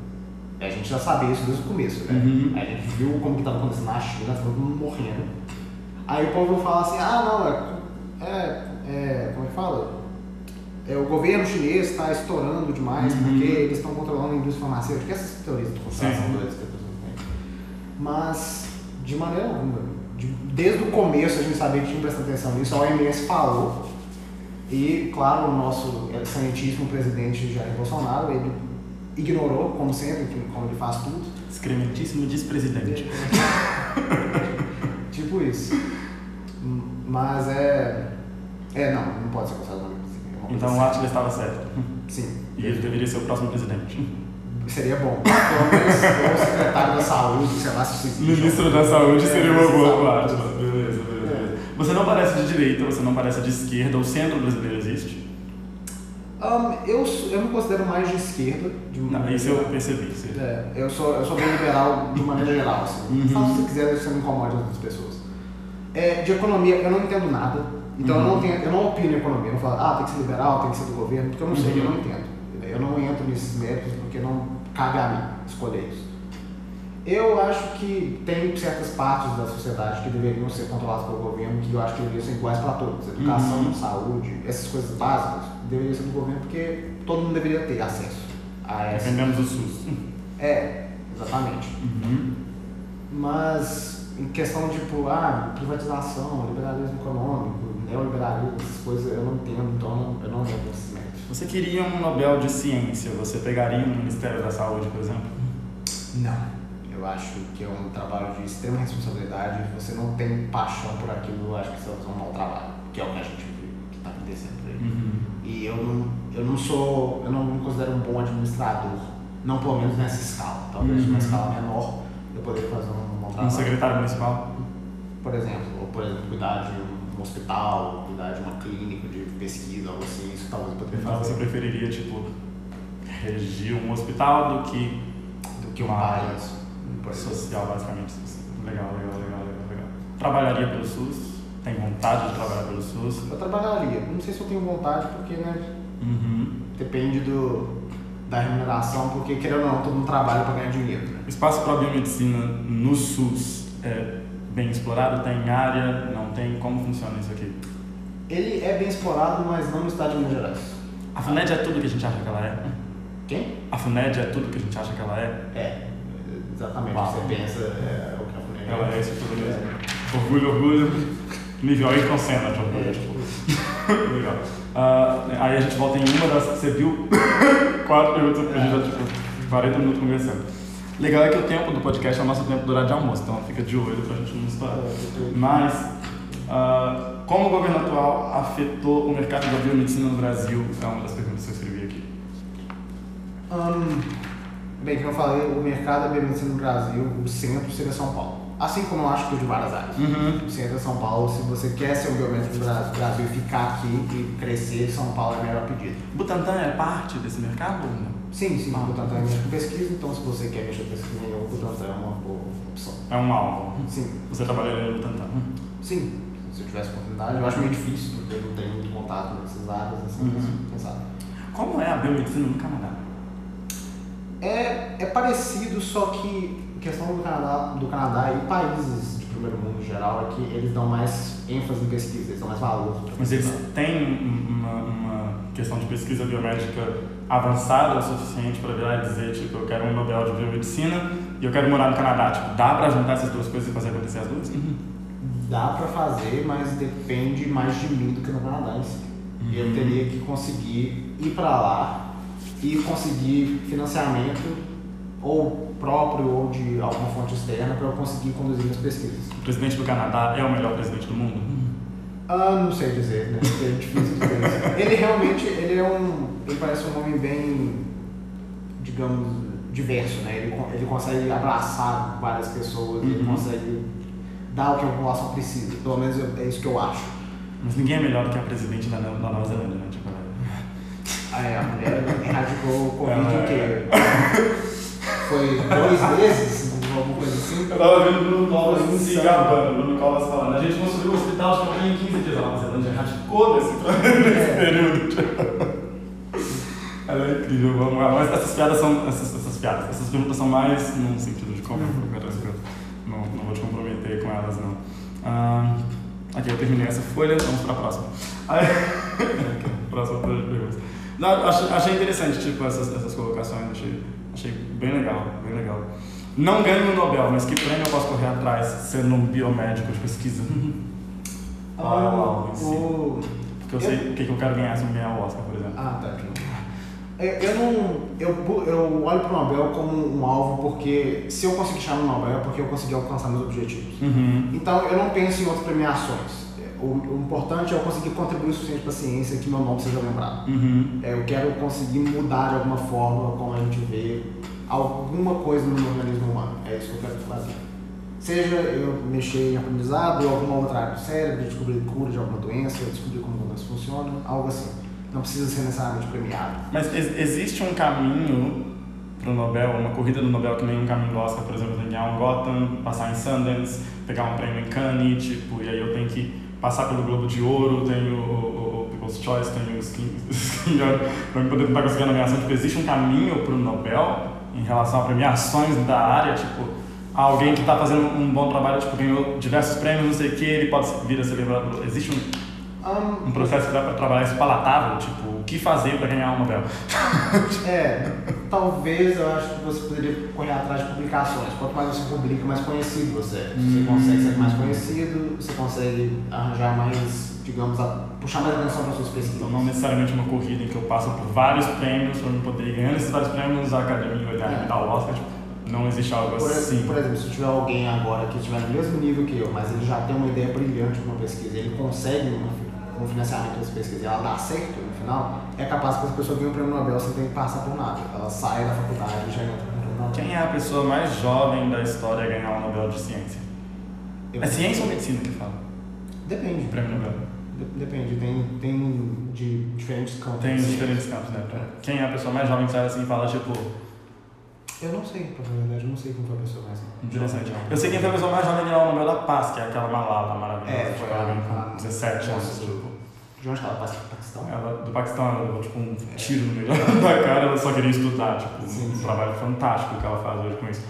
A gente já sabia isso desde o começo, né? Uhum. A gente viu como que estava acontecendo na China, todo mundo morrendo. Aí o povo fala assim, ah não, é. é, é como é que fala? É, o governo chinês está estourando demais Uhum. porque eles estão controlando a indústria farmacêutica. Essas teorias de conspiração que as pessoas têm. Mas, de maneira alguma. De- desde o começo a gente sabia que tinha que prestar atenção nisso, a OMS falou. E, claro, o nosso excelentíssimo presidente Jair Bolsonaro, ele ignorou, como sempre, como ele faz tudo. Excrementíssimo despresidente. tipo isso. Mas é. É, não, não pode ser considerado Então o Atila estava certo. Sim. E ele deveria ser o próximo presidente. Seria bom. Pelo menos o secretário da saúde, sei lá se existe. Ministro da Saúde É, seria uma boa parte. Saúde. Beleza, beleza. Você não parece de direita, você não parece de esquerda, o centro brasileiro existe? Ahn, eu, eu me considero mais de esquerda. De Não, isso eu percebi. Você... É, eu sou, eu sou bem liberal de maneira geral, assim. Uhum. Fala que você quiser, você não incomode as outras pessoas. É, de economia, eu não entendo nada. Então eu, não Uhum. tenho, eu não opino em economia. Eu não falo, ah, tem que ser liberal, tem que ser do governo, porque eu não sei, Uhum. eu não entendo. Eu não entro nesses méritos porque não cabe a mim escolher isso. Eu acho que tem certas partes da sociedade que deveriam ser controladas pelo governo, que eu acho que deveriam ser iguais para todos. Educação, Uhum. saúde, essas coisas básicas deveriam ser do governo porque todo mundo deveria ter acesso a essas. Defendemos o SUS. É, exatamente. Uhum. Mas em questão de tipo, ah, privatização, liberalismo econômico, neoliberalismo, essas coisas eu não entendo, então eu não- eu Você queria um Nobel de Ciência, você pegaria um Ministério da Saúde, por exemplo? Não. Eu acho que é um trabalho de extrema responsabilidade. Se você não tem paixão por aquilo, eu acho que você vai fazer um mau trabalho. Que é o que a gente viu que está acontecendo por aí. Uhum. E eu não, eu não sou, eu não me considero um bom administrador. Não pelo menos nessa escala. Talvez Uhum. numa escala menor eu poderia fazer um bom Um trabalho. secretário municipal? por exemplo, ou por exemplo, cuidar de um hospital, cuidar de uma clínica de pesquisa, algo assim, poderia Então você fazer preferiria, tipo, regir um hospital do que do que um uma- exemplo. social, basicamente. Legal, legal, legal, legal, legal. Trabalharia pelo SUS? Tem vontade de trabalhar pelo SUS? Eu trabalharia. Não sei se eu tenho vontade, porque, né, Uhum. depende do, da remuneração, porque, querendo ou não, todo mundo trabalha para ganhar dinheiro, né? Espaço para a biomedicina no SUS é bem explorado? Tem área? Não tem? Como funciona isso aqui? Ele é bem explorado, mas não no estado de Minas Gerais. A FUNED é tudo que a gente acha que ela é? Quem? A FUNED é tudo que a gente acha que ela é? É, exatamente. Uau. Você pensa, é, o que a FUNEG Ela é isso tudo mesmo. Orgulho, orgulho. Nível Ayrton Senna de orgulho. tipo. Legal. Ah, aí a gente volta em uma das. Você viu? Quatro perguntas porque a gente já, tipo, 40 minutos conversando. Legal é que o tempo do podcast é o nosso tempo horário de almoço, então fica de olho pra gente não estourar. Mas, ah, como o governo atual afetou o mercado da biomedicina no Brasil? É uma das perguntas que eu escrevi aqui. Hum, bem, como eu falei, o mercado da biomedicina no Brasil, o centro seria São Paulo. Assim como eu acho que o de várias áreas. Uhum. O centro é São Paulo, se você quer ser um biomédico do Bra- Brasil ficar aqui e crescer, São Paulo é a melhor pedida. Butantan é parte desse mercado ou não? Sim, sim, o Butantan é mexer com pesquisa, então se você quer mexer com pesquisa o Butantan é uma boa opção. É um alvo. Sim, Você trabalharia no Butantan? sim, se eu tivesse oportunidade, eu acho meio difícil, porque eu não tenho muito contato nessas áreas, assim, Uhum. mas quem sabe. Como é a biomedicina no Canadá? É, é parecido, só que a questão do Canadá, do Canadá e países de primeiro mundo em geral é que eles dão mais ênfase em pesquisa, eles dão mais valor. Mas eles têm um- uma, uma questão de pesquisa biomédica avançada o suficiente para virar e dizer, tipo, eu quero um Nobel de Biomedicina e eu quero morar no Canadá. Tipo, dá para juntar essas duas coisas e fazer acontecer as duas? Dá pra fazer, mas depende mais de mim do que no Canadá em si. E eu Uhum. teria que conseguir ir pra lá e conseguir financiamento ou próprio ou de alguma fonte externa para eu conseguir conduzir minhas pesquisas. O presidente do Canadá é o melhor presidente do mundo? Ah, não sei dizer, né? É difícil dizer isso. Ele realmente, ele é um, ele parece um homem bem, digamos, diverso, né? Ele, ele consegue abraçar várias pessoas, ele Uhum. consegue dar o que a população precisa. Pelo menos eu- é isso que eu acho. Mas ninguém é melhor do que a presidente da, da Nova Zelândia, né? Tipo, ela- Ah, é, a mulher erradicou o Covid Ela- o quê? Foi dois meses, alguma coisa assim? Eu tava vendo o Bruno Covas se gabando, o Bruno Covas falando, a gente construiu o hospital de campanha em 15 dias. A Nova Zelândia erradicou nesse, nesse período. Ela é incrível, vamos lá. Mas essas piadas são. Essas, essas piadas, essas perguntas são mais num sentido de como Uhum. Elas, não. Ah, aqui, eu terminei essa folha, vamos para a próxima. Próxima. Não, achei, achei interessante, tipo, essas, essas colocações, achei, achei bem legal, bem legal. Não ganho o Nobel, mas que prêmio eu posso correr atrás sendo um biomédico de pesquisa? Qual é o alvo em si? o... Porque eu sei o que que eu quero ganhar se eu ganhar o Oscar, por exemplo. Ah, tá. Eu, eu não. Eu, eu olho pro Nobel como um alvo porque se eu conseguir chegar no Nobel é porque eu consegui alcançar meus objetivos. Uhum. Então eu não penso em outras premiações. O, o importante é eu conseguir contribuir o suficiente para a ciência que meu nome seja lembrado. Uhum. É, eu quero conseguir mudar de alguma forma como a gente vê alguma coisa no organismo humano. É isso que eu quero fazer. Seja eu mexer em aprendizado ou alguma outra área do cérebro, descobrir cura de alguma doença, descobrir como a doença funciona, algo assim. Não precisa ser necessariamente premiado. Mas ex- existe um caminho pro Nobel, uma corrida do Nobel que nem um caminho do Oscar, por exemplo, tenho que ganhar um Gotham, passar em Sundance, pegar um prêmio em Cannes, tipo, e aí eu tenho que passar pelo Globo de Ouro, tenho o, o, o People's Choice, tenho o Skin, Skin para poder tentar conseguir a nomeação. Tipo, existe um caminho pro Nobel em relação a premiações da área, tipo, alguém que está fazendo um bom trabalho, tipo, ganhou diversos prêmios, não sei o que, ele pode vir a ser lembrado. Existe um Ahn, um processo que dá para trabalhar isso palatável, tipo, o que fazer para ganhar um Nobel? É, talvez eu acho que você poderia correr atrás de publicações. Quanto mais você publica, mais conhecido você é. Você Hum. consegue ser mais conhecido, você consegue arranjar mais, digamos, a, puxar mais atenção para suas pesquisas. Então, não necessariamente uma corrida em que eu passo por vários prêmios para eu poder ir ganhando esses vários prêmios, a academia dar É. me dar o Oscar, tipo, não existe algo Por, assim. por exemplo, se tiver alguém agora que estiver no mesmo nível que eu, mas ele já tem uma ideia brilhante para uma pesquisa, ele consegue uma- um financiamento dessa pesquisa e ela dá certo no final, é capaz que essa pessoa ganhe o prêmio Nobel sem ter que passar por nada. Ela sai da faculdade e já entra no prêmio Nobel. Quem é a pessoa mais jovem da história a ganhar o Nobel de Ciência? Eu- É ciência ou medicina que fala? Depende. O prêmio Nobel. De- Depende, tem, tem de diferentes campos. Tem diferentes campos, né? Quem é a pessoa mais jovem que sai assim e fala, tipo, Eu não sei, pra falar a verdade, eu não sei quem foi a pessoa mais. Interessante. Eu sei quem foi a pessoa mais jovem ganhar o Nobel da Paz, que é aquela Malala maravilhosa. É, tipo, foi ela a- ganhou a- com 17 anos. Tipo, De onde que ela passa pro Paquistão? ela, do Paquistão, ela levou tipo, um tiro no meio da cara, ela só queria estudar. Tipo, Sim, um sim. trabalho fantástico que ela faz hoje com isso.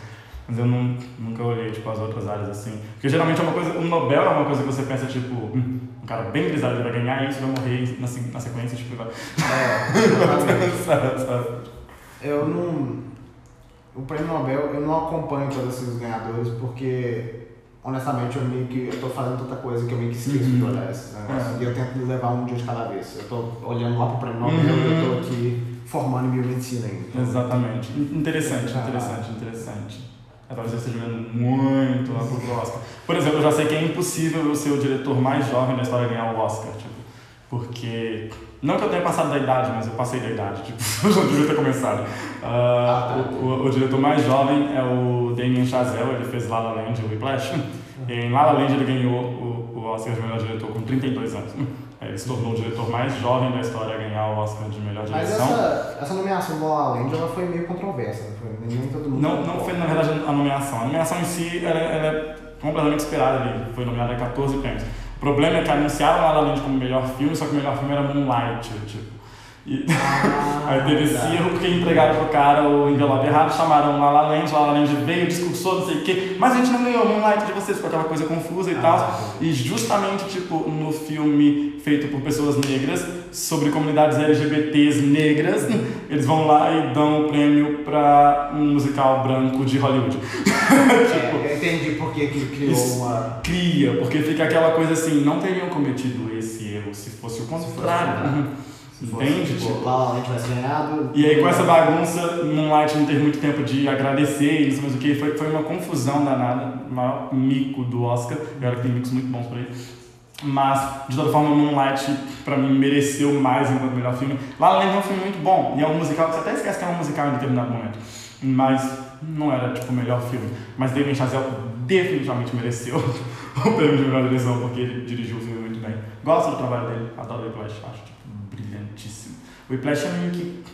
Mas eu não, nunca olhei tipo, as outras áreas assim. Porque geralmente é uma coisa, o Nobel é uma coisa que você pensa, tipo, hum, um cara bem grisalho ele vai ganhar isso, vai morrer na, na sequência, tipo, vai. É, sabe, sabe? Eu não. O prêmio Nobel, eu não acompanho todos esses ganhadores porque, honestamente, eu meio que. Eu tô fazendo tanta coisa que eu meio que esqueço de Uhum. olhar esses negócios. É. E eu tento levar um dia de cada vez. Eu tô olhando lá pro prêmio Nobel Uhum. e eu tô aqui formando em biomedicina ainda. Então, Exatamente. Interessante, Ah. interessante, interessante. É, talvez eu esteja vendo muito lá pro Oscar. Por exemplo, eu já sei que é impossível eu ser o diretor mais jovem da história ganhar o Oscar, tipo, porque não que eu tenha passado da idade, mas eu passei da idade, tipo, eu já devia ter começado. Ah, Ah, tá. o, o- o diretor mais jovem é o Damien Chazelle, ele fez La La Land e Whiplash. E em La La Land ele ganhou o, o Oscar de melhor diretor com 32 anos. É, Ele se tornou o diretor mais jovem da história a ganhar o Oscar de melhor Mas direção. essa, essa nomeação do La La Land ela foi meio controversa, não foi? Nem todo mundo. Não, não foi, na verdade, a nomeação. A nomeação em si ela, ela é completamente esperada ali. Foi nomeada a 14 prêmios. O problema é que anunciaram La La Land como melhor filme, só que o melhor filme era Moonlight, tipo. E Ah, aí teve verdade. erro porque entregaram pro cara o envelope errado, chamaram La La Land, La La Land veio, discursou, não sei o quê, mas a gente não ganhou Moonlight de vocês, ficou aquela coisa confusa e Ah, tal. tá. E justamente, tipo, no filme feito por pessoas negras, sobre comunidades LGBTs negras, eles vão lá e dão o prêmio pra um musical branco de Hollywood. É, eu entendi por que criou uma. Cria, porque fica aquela coisa assim, não teriam cometido esse erro se fosse o contrário. Entende? Tipo, Tipo, Land tivesse ganhado. E aí com essa bagunça, Moonlight não teve muito tempo de agradecer e sei mais o que, foi, foi uma confusão danada, o maior mico do Oscar, e olha que tem micos muito bons pra ele. Mas, de toda forma, Moonlight, pra mim, mereceu mais enquanto melhor filme. La La Land é um filme muito bom, e é um musical, você até esquece que é um musical em determinado momento. Mas não era, tipo, o melhor filme. Mas Damien Chazelle definitivamente mereceu o prêmio de melhor direção, porque ele dirigiu o filme muito bem. Gosto do trabalho dele, adoro o Whiplash, acho, tipo, brilhantíssimo. O Whiplash é meio que...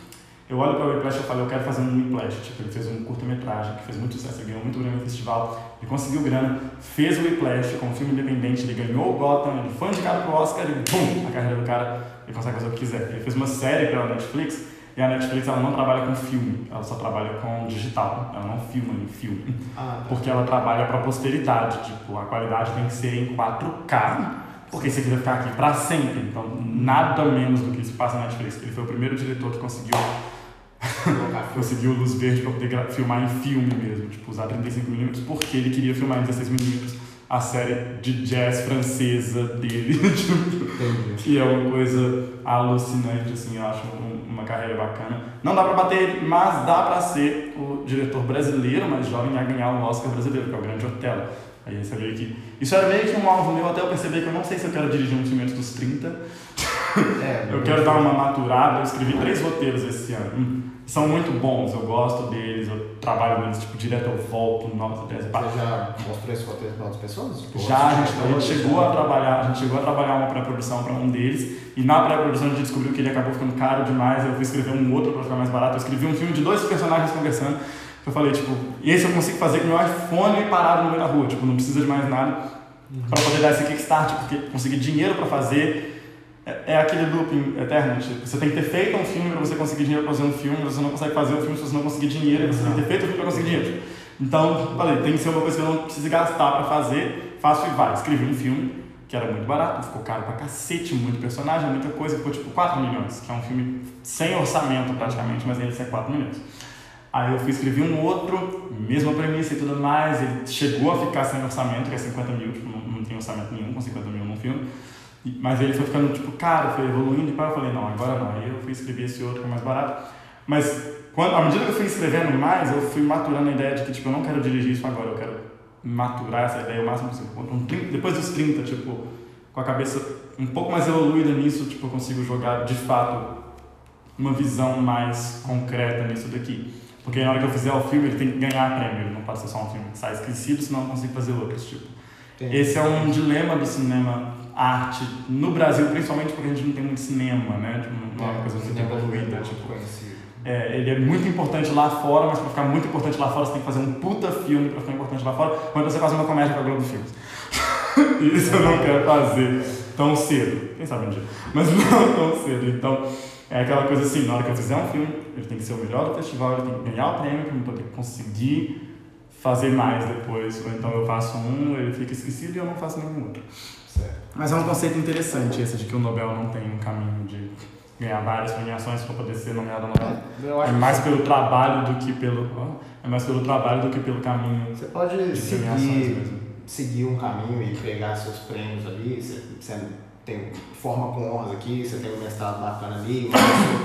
Eu olho para o Whiplash e falo, eu quero fazer um Whiplash. Tipo, ele fez um curta-metragem que fez muito sucesso, ele ganhou muito grana no festival, ele conseguiu grana, fez o Whiplash como filme independente, ele ganhou o Gotham, ele foi indicado pro Oscar e bum, a carreira do cara, ele consegue fazer o que quiser. Ele fez uma série pela Netflix, e a Netflix ela não trabalha com filme, ela só trabalha com digital, ela não filma em filme. Ah, tá. Porque ela trabalha para posteridade, tipo, a qualidade tem que ser em 4K, porque aqui vai ficar aqui para sempre. Então, nada menos do que isso passa na Netflix. Ele foi o primeiro diretor que conseguiu. Conseguiu luz verde para poder filmar em filme mesmo, tipo, usar 35mm, porque ele queria filmar em 16mm a série de jazz francesa dele, tipo, que é uma coisa alucinante, assim, eu acho um- uma carreira bacana. Não dá pra bater ele, mas dá pra ser o diretor brasileiro mais jovem a ganhar o Oscar brasileiro, que é o Grande Otelo. Aí você vê que. Isso era meio que um alvo meu até eu perceber que eu não sei se eu quero dirigir um filme antes dos 30. É, Eu quero dar uma maturada, eu escrevi três roteiros esse ano. São muito bons, eu gosto deles, eu trabalho neles, tipo, direto eu volto, novas ideias. pá. Você já mostrou esse roteiro para outras pessoas? Tipo, Já a gente, a gente chegou a trabalhar, a gente chegou a trabalhar uma pré-produção para um deles, e na pré-produção a gente descobriu que ele acabou ficando caro demais, eu fui escrever um outro para ficar mais barato, eu escrevi um filme de dois personagens conversando, eu falei, tipo, esse eu consigo fazer com meu iPhone parado no meio da rua, tipo, não precisa de mais nada para poder dar esse kickstart, porque conseguir dinheiro para fazer é, é aquele looping eterno, tipo, você tem que ter feito um filme para você conseguir dinheiro para fazer um filme, você não consegue fazer o filme se você não conseguir dinheiro, você tem que ter feito o filme para conseguir dinheiro. Então, falei, tem que ser uma coisa que eu não preciso gastar para fazer, faço e vai. Escrevi um filme que era muito barato, ficou caro pra cacete, muito personagem, muita coisa, ficou tipo 4 milhões, que é um filme sem orçamento praticamente, mas ele é 4 milhões. Aí eu fui escrevi um outro, mesma premissa e tudo mais, ele chegou a ficar sem orçamento, que é 50 mil, tipo, não, não tem orçamento nenhum com 50 mil num filme. Mas ele foi ficando tipo caro, foi evoluindo e eu falei, não, agora não. Aí eu fui escrever esse outro que é mais barato. Mas quando, à medida que eu fui escrevendo mais, eu fui maturando a ideia de que tipo, eu não quero dirigir isso agora, eu quero maturar essa ideia o máximo possível. Com 30 Depois dos 30, tipo, com a cabeça um pouco mais evoluída nisso, tipo, eu consigo jogar de fato uma visão mais concreta nisso daqui. Porque na hora que eu fizer o filme, ele tem que ganhar prêmio, não pode ser só um filme que sai esquecido, senão eu não consigo fazer outros, tipo. Esse é um dilema do cinema arte no Brasil, principalmente porque a gente não tem muito cinema, né? Tipo, não é uma coisa muito evoluída, tipo. conhecido. é, ele é muito importante lá fora, mas para ficar muito importante lá fora você tem que fazer um puta filme para ficar importante lá fora, quando você faz uma comédia com a Globo Filmes. Isso eu não quero fazer tão cedo. Quem sabe um dia. Mas não tão cedo. Então, é aquela coisa assim, na hora que eu fizer um filme, ele tem que ser o melhor do festival, ele tem que ganhar o prêmio para eu poder conseguir fazer mais depois. Ou então eu faço um, ele fica esquecido e eu não faço nenhum outro. Certo. Mas é um conceito interessante esse de que o Nobel não tem um caminho de ganhar várias premiações para poder ser nomeado Nobel. É acho mais pelo trabalho do que pelo. É mais pelo trabalho do que pelo caminho você pode seguir, mesmo. seguir um caminho e pegar seus prêmios ali. Você, você tem forma com honras aqui, você tem um mestrado bacana ali,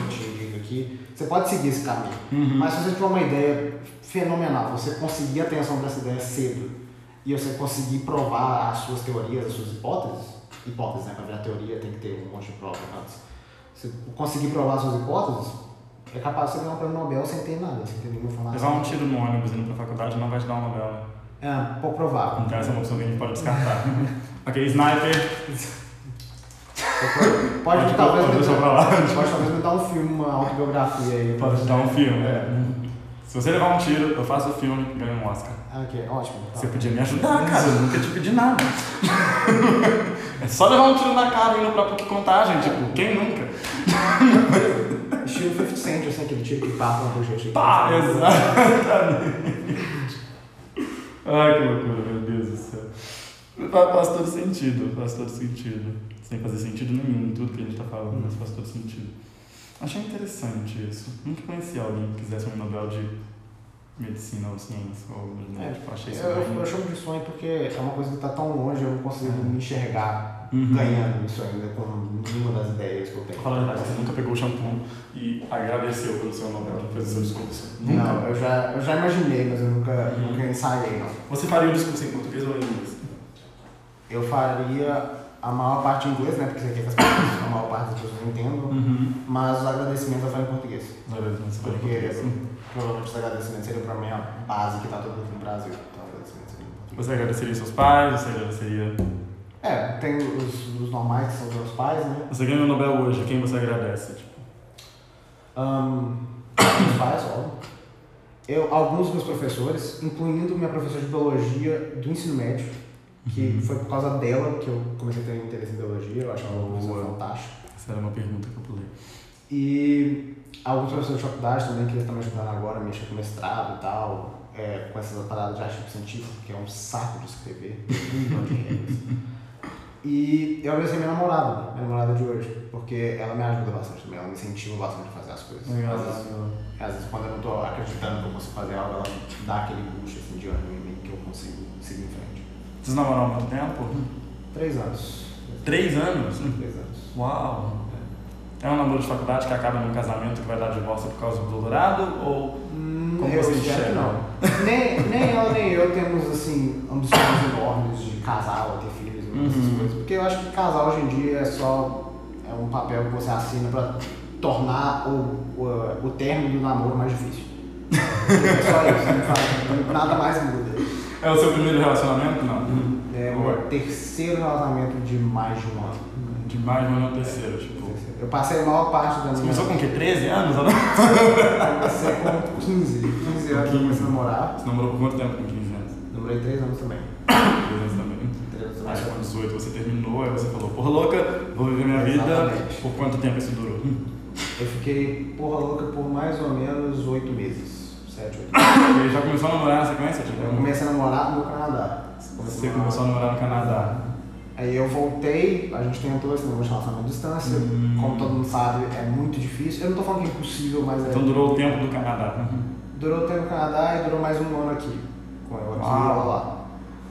que te indica aqui. Você pode seguir esse caminho. Uhum. Mas se você tiver uma ideia fenomenal, você conseguir atenção para essa ideia cedo e você conseguir provar as suas teorias, as suas hipóteses, hipóteses, né? Para virar teoria tem que ter um monte de provas antes. Se conseguir provar as suas hipóteses, é capaz de você ganhar um prêmio Nobel sem ter nada, sem ter nenhuma Levar informação. um tiro no ônibus indo pra faculdade não vai te dar um Nobel, né? É, pouco provável. Então essa é uma opção que a gente pode descartar. ok, sniper. Pode, Pode- talvez pode pra lá. Pode talvez me dar um filme, uma autobiografia aí. Pode te dar um filme. É. Se você levar um tiro, eu faço o filme e ganho um Oscar. Ah, Ok, ótimo. Tá. Você podia me ajudar, cara. Eu nunca te pedi nada. é só levar um tiro na cara indo pra PUC contagem. Tipo, quem nunca? Estilo 50 Cent, assim, aquele tiro que passa na bochecha. Pá, exatamente. Ai, que loucura, meu Deus do céu. Fa- Faz todo sentido, faz todo sentido. Sem fazer sentido nenhum em tudo que a gente tá falando, mas faz todo sentido. Achei interessante isso. Nunca conheci alguém que quisesse um Nobel de medicina ou ciência. Ou, É, tipo, achei isso Eu, eu, bem... eu chamo de sonho porque é uma coisa que está tão longe, eu não consigo me enxergar Uhum. ganhando isso ainda com nenhuma das ideias que eu tenho. Fala a verdade, você nunca pegou o shampoo e agradeceu pelo seu Nobel, fez o seu discurso. Nunca. Não, eu já, eu já imaginei, mas eu nunca, Uhum. nunca ensaiei, não. Você faria o discurso em português ou em inglês? Eu faria a maior parte em inglês, né? Porque você quer que as pessoas, a maior parte das pessoas entendam, Uhum. mas os agradecimentos eu faria em português. Em Porque português. provavelmente os agradecimentos seriam para mim a base que está todo mundo no Brasil. Então, agradecimentos seriam. Você agradeceria seus pais, você agradeceria. É, tem os, os normais que são os meus pais, né? Você ganhou o Nobel hoje, quem você agradece? Tipo, Ahn, meus pais, óbvio. Eu, alguns dos meus professores, incluindo minha professora de biologia do ensino médio, que foi por causa dela que eu comecei a ter interesse em biologia, eu acho ela uma Boa. fantástica. essa era uma pergunta que eu pulei. E alguns professores de faculdade também, que estão me ajudando agora a mexer com mestrado e tal, é, com essas paradas de artigo científico, que é um saco de escrever. e eu agradeci a minha namorada, minha namorada de hoje, porque ela me ajuda bastante também, ela me incentiva bastante a fazer as coisas. Às vezes, às vezes quando eu não tô acreditando que eu consigo fazer algo, ela dá aquele boost assim, de ânimo em mim que eu consigo seguir em frente. Vocês namoraram há muito tempo? Três anos. Três anos? Três anos. Uau! É um namoro de faculdade que acaba num casamento que vai dar divórcio por causa do doutorado? Ou Hum, Como eu você enxerga? não. nem, nem ela nem eu temos assim ambições enormes de casar ou ter filhos e essas Uhum. coisas. Porque eu acho que casar hoje em dia é só é um papel que você assina pra tornar o, o, o término do namoro mais difícil. é só isso, não faz- nada mais muda. É o seu primeiro relacionamento? Não. É o Ué. terceiro relacionamento de mais de um ano. De mais, mas não terceiro, tipo. Eu passei a maior parte da Você minha. começou com o quê? 13 anos? Ou não? Comecei com 15. 15 anos eu comecei a namorar. Você namorou por quanto tempo com 15 anos? Namorei 3 anos também. 3 anos também. 3 anos Aí também. com 18 você terminou, aí você falou, porra louca, vou viver minha vida. Exatamente. Por quanto tempo isso durou? Eu fiquei porra louca por mais ou menos 8 meses. 7, 8 meses. E aí já começou a namorar na sequência? Tipo, Eu comecei a namorar no Canadá. Você começou a namorar no Canadá. Aí eu voltei, a gente tentou esse negócio de relacionamento à distância. Hum. Como todo mundo sabe, é muito difícil. Eu não tô falando que é impossível, mas é. Então durou o tempo do Canadá. Durou tempo no Canadá e durou mais um ano aqui. Com eu aqui e lá.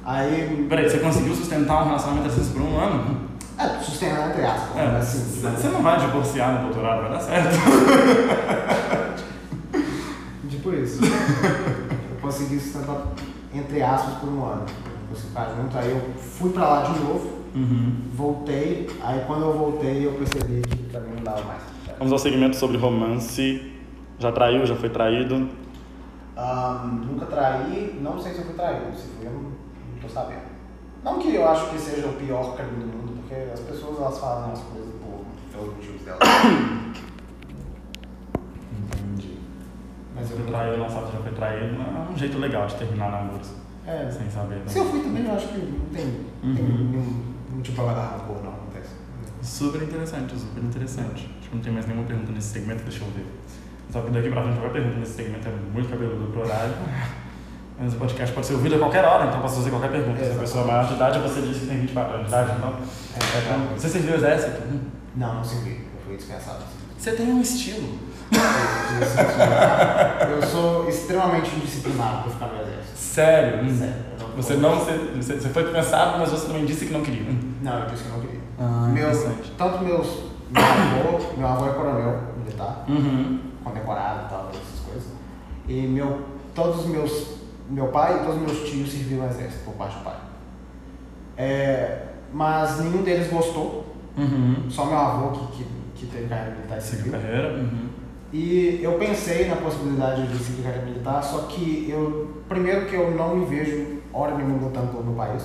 Aí. Peraí, você conseguiu sustentar um relacionamento assim por um ano? É, sustentar entre aspas. É, mas assim. você não vai divorciar no doutorado, vai dar certo. Tipo isso. eu consegui sustentar entre aspas por um ano. Eu consegui ficar junto. Aí eu fui pra lá de novo. Uhum. Voltei, aí quando eu voltei eu percebi que mim não dava mais. Vamos ao segmento sobre romance. Já traiu, já foi traído? Ahn, nunca traí, não sei se eu fui traído, se fui eu não, não tô sabendo. Não que eu acho que seja o pior caminho do mundo, porque as pessoas elas fazem as coisas por pelos motivos delas. Mas eu traído, não sabe se já foi traído. É um jeito legal de terminar namoros. É, Sem saber. né? se eu fui também, eu acho que não tem, não tem Uhum. nenhum motivo pra guardar rancor, não acontece. Super interessante, super interessante. Acho que não tem mais nenhuma pergunta nesse segmento, deixa eu ver. Só que daqui pra frente qualquer pergunta nesse segmento é muito cabeludo pro horário. Mas o podcast pode ser ouvido a qualquer hora, então eu posso fazer qualquer pergunta. Se a pessoa é maior de idade, você disse que tem 24 anos de idade, então. É, então você serviu o exército? Não, não servi. Eu fui dispensado. Você tem um estilo. Eu sou extremamente indisciplinado pra ficar no exército. Sério? Hum. Sério. Você não. Você, você foi dispensado, mas você também disse que não queria. Não, eu disse que não queria. Ah, Meu, tanto meus. Meu avô, meu avô é coronel militar, Uhum. condecorado e tal, essas coisas. E meu, todos os meus. Meu pai e todos os meus tios serviram no exército, por parte do pai. É, mas nenhum deles gostou, Uhum. só meu avô que, que, que teve carreira militar e serviu. carreira. Uhum. E eu pensei na possibilidade de seguir carreira militar, só que eu. Primeiro que eu não me vejo hora nenhuma lutando pelo meu país.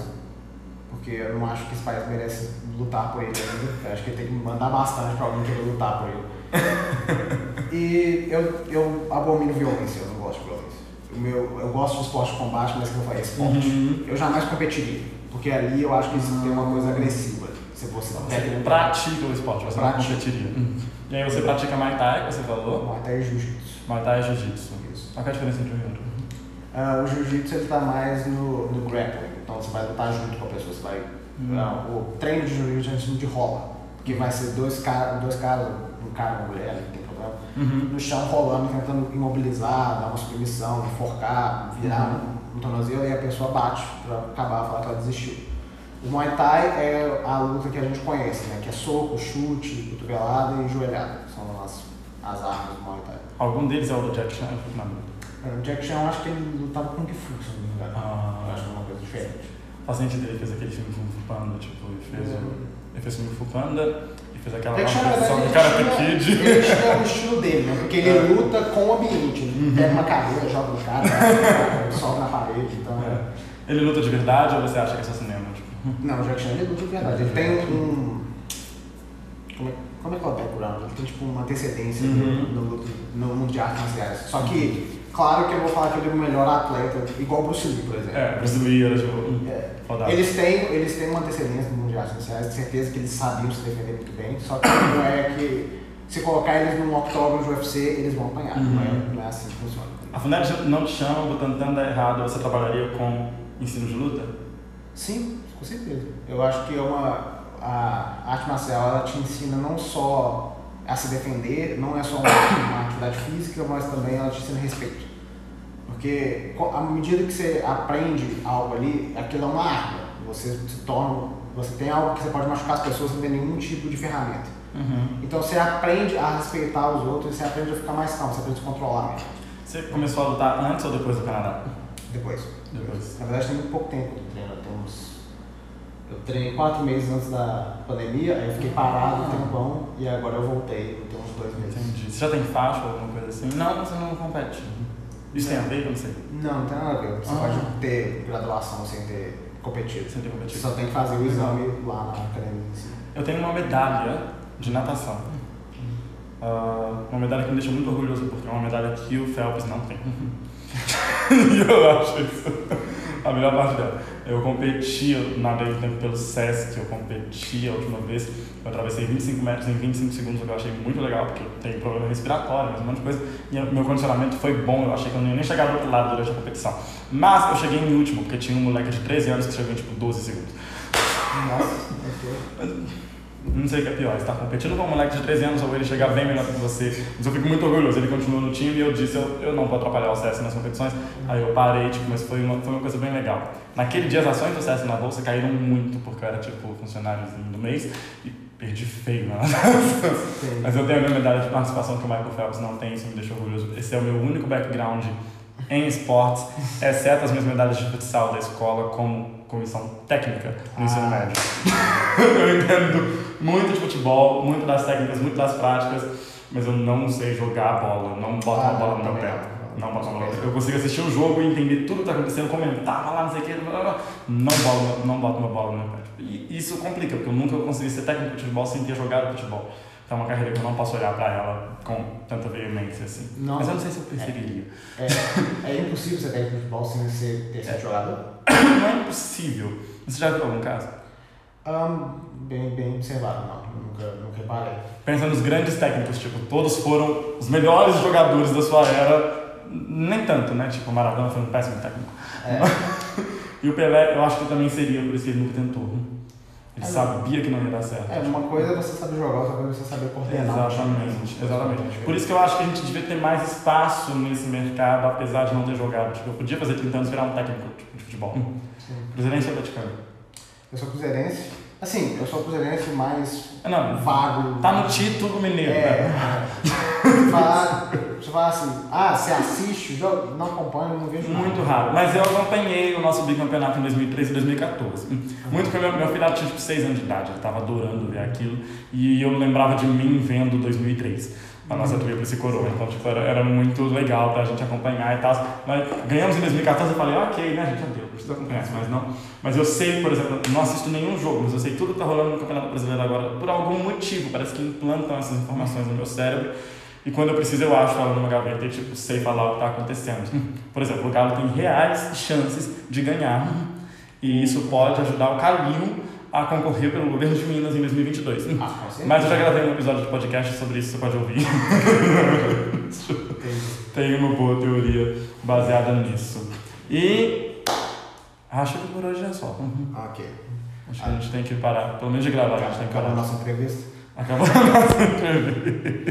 Porque eu não acho que esse país merece lutar por ele ainda. Eu acho que ele tem que mandar bastante pra alguém querer lutar por ele. e eu, eu abomino violência, eu não gosto de violência. O meu, eu gosto de esporte de combate, mas que eu falei, esporte. Uhum. Eu jamais competiria. Porque ali eu acho que isso tem uma coisa agressiva. Se você Você pratica o esporte, você não Pratica. competiria. Uhum. E aí você pratica Muay Thai, que você falou. Muay Thai e Jiu-Jitsu. Muay Thai e Jiu-Jitsu. Isso. Qual é a diferença entre um e outro? Ah, o jiu-jitsu ele tá mais no, no grappling, então você vai lutar junto com a pessoa, você vai. Hum. ah, o treino de jiu-jitsu a gente chama de rola, que vai ser dois caras, dois caras, um cara e uma mulher, não tem problema, Uhum. no chão rolando, tentando imobilizar, dar uma submissão, enforcar, virar um, um tornozelo e a pessoa bate pra acabar, falar que ela desistiu. O Muay Thai é a luta que a gente conhece, né? Que é soco, chute, cotovelada e joelhada. São as, as armas do Muay Thai. Algum deles é o do Jack Chan? Na dúvida. O Jack Chan, eu acho que ele lutava com Kung Fu, se não me engano. Ah. Eu acho que é uma coisa diferente. Faz sentido, ele fez aquele filme Kung Fu Panda, tipo, ele fez o... Ele fez o Kung Fu Panda e fez aquela Jack Chan, versão do Karate Kid. Ele tinha o estilo dele, né? Porque ele É. luta com o ambiente. Ele Uhum. pega uma cadeira, joga no cara, sobe na parede. Então, É. Ele luta de verdade ou você acha que é só cinema? Não, o Jack Chan ele luta de verdade. Ele tem um. Como é, como é que é o background? Ele tem tipo uma antecedência Uhum. no, no, mundo de artes marciais. Só que, claro que eu vou falar que ele é o melhor atleta, igual o Bruce Lee, por exemplo. É, brasileiro, tipo, É. Eles têm, eles têm uma antecedência no mundo de artes marciais, de certeza que eles sabiam se defender muito bem, só que não é que se colocar eles num octógono de UFC, eles vão apanhar. Uhum. Não, é, não é assim que funciona. A FUNED não te chama, botando tanto errado, você trabalharia com ensino de luta? Sim, com certeza. Eu acho que é uma, a arte marcial ela te ensina não só a se defender, não é só uma, uma atividade física, mas também ela te ensina respeito. Porque à medida que você aprende algo ali, aquilo é uma arma. Você se torna. Você tem algo que você pode machucar as pessoas sem ter nenhum tipo de ferramenta. Uhum. Então você aprende a respeitar os outros e você aprende a ficar mais calmo, você aprende a se controlar mesmo. Você começou a lutar antes ou depois do Canadá? Depois. Depois. Na verdade tem muito pouco tempo de treino, tem uns. Eu treinei quatro meses antes da pandemia, aí eu fiquei parado um tempão e agora eu voltei, tem uns dois meses. Entendi. Você já tem faixa ou alguma coisa assim? Não, você não compete. Isso tem a ver? Eu não sei. Não, não tem nada a ver. Você Ah. pode ter graduação sem ter competido. Sem ter Você competido. só tem que fazer o exame lá na academia em si. Eu tenho uma medalha de natação. Ah, uma medalha que me deixa muito orgulhoso, porque é uma medalha que o Phelps não tem. e eu acho isso a melhor parte dela. Eu competi, eu nadei um tempo pelo Sesc, eu competi a última vez, eu atravessei 25 metros em 25 segundos, o que eu achei muito legal, porque eu tenho problema respiratório, mas um monte de coisa, e meu condicionamento foi bom, eu achei que eu não ia nem chegar do outro lado durante a competição. Mas eu cheguei em último, porque tinha um moleque de 13 anos que chegou em tipo 12 segundos. Nossa, ok. Não sei o que é pior, estar competindo com um moleque de 13 anos ou ele chegar bem melhor que você. Mas eu fico muito orgulhoso. Ele continuou no time e eu disse: eu, eu não vou atrapalhar o CS nas competições. Aí eu parei, tipo, mas foi uma, foi uma coisa bem legal. Naquele dia as ações do CS na bolsa caíram muito, porque eu era tipo funcionáriozinho do mês e perdi feio? Sim. Mas eu tenho a minha medalha de participação que o Michael Phelps não tem, isso me deixa orgulhoso. Esse é o meu único background em esportes, exceto as minhas medalhas de futsal da escola como comissão técnica no ensino Ah. médio. eu entendo muito de futebol, muito das técnicas, muito das práticas, mas eu não sei jogar a bola, não boto Ah, uma bola no meu pé. não. Boto uma bola. Eu consigo assistir o jogo e entender tudo que está acontecendo, comentar, lá, não sei o que, blá, blá. não, boto, não boto uma bola no meu pé. E isso complica, porque eu nunca consegui ser técnico de futebol sem ter jogado futebol. Então é uma carreira que eu não posso olhar pra ela com tanta veemência assim. Não. Mas eu não sei se eu preferiria. É, é impossível ser técnico de futebol sem ser ter sido jogador? Não é impossível. Você já viu algum caso? Ahn, bem, bem observado, não. Nunca, nunca reparei. Pensa nos grandes técnicos, tipo, todos foram os melhores jogadores da sua era. Nem tanto, né? Tipo, o Maradona foi um péssimo técnico. É, E o Pelé, eu acho que também seria, por isso que ele nunca tentou. Ele É, sabia que não ia dar certo. é, uma coisa é você saber jogar, outra coisa é você saber coordenar. Exatamente, exatamente. Por isso que eu acho que a gente devia ter mais espaço nesse mercado, apesar de não ter jogado. Tipo, eu podia fazer 30 anos e virar um técnico tipo, de futebol. Sim. Cruzeirense ou Atleticano? Eu sou cruzeirense. Assim, eu sou cruzeirense mais Não, vago. tá no título mineiro, É, né? é. você fala assim, ah, você assiste o jogo? Não acompanho, não vejo nada. Muito raro. Mas eu acompanhei o nosso bicampeonato em 2013 e 2014. Muito porque meu, meu filho tinha tipo 6 anos de idade, ele tava adorando ver aquilo. E eu lembrava de mim vendo 2003. A nossa tríplice coroa. Então, tipo, era, era muito legal pra gente acompanhar e tal. Mas ganhamos em 2014, eu falei, ok, né, gente, deu, não precisa acompanhar isso, mas não. Mas eu sei, por exemplo, não assisto nenhum jogo, mas eu sei tudo que tá rolando no Campeonato Brasileiro agora por algum motivo. Parece que implantam essas informações no meu cérebro. E quando eu preciso, eu acho ela numa gaveta e, tipo, sei falar o que tá acontecendo. Por exemplo, o Galo tem reais chances de ganhar. E isso pode ajudar o Calil a concorrer pelo governo de Minas em 2022. Ah. Mas eu já gravei um episódio de podcast sobre isso, você pode ouvir. Tem uma boa teoria baseada nisso. E acho que por hoje é só. Ok. Acho que a gente tem que parar, pelo menos de gravar, a gente tem que Acabou a parar. nossa entrevista. Acabou a nossa entrevista.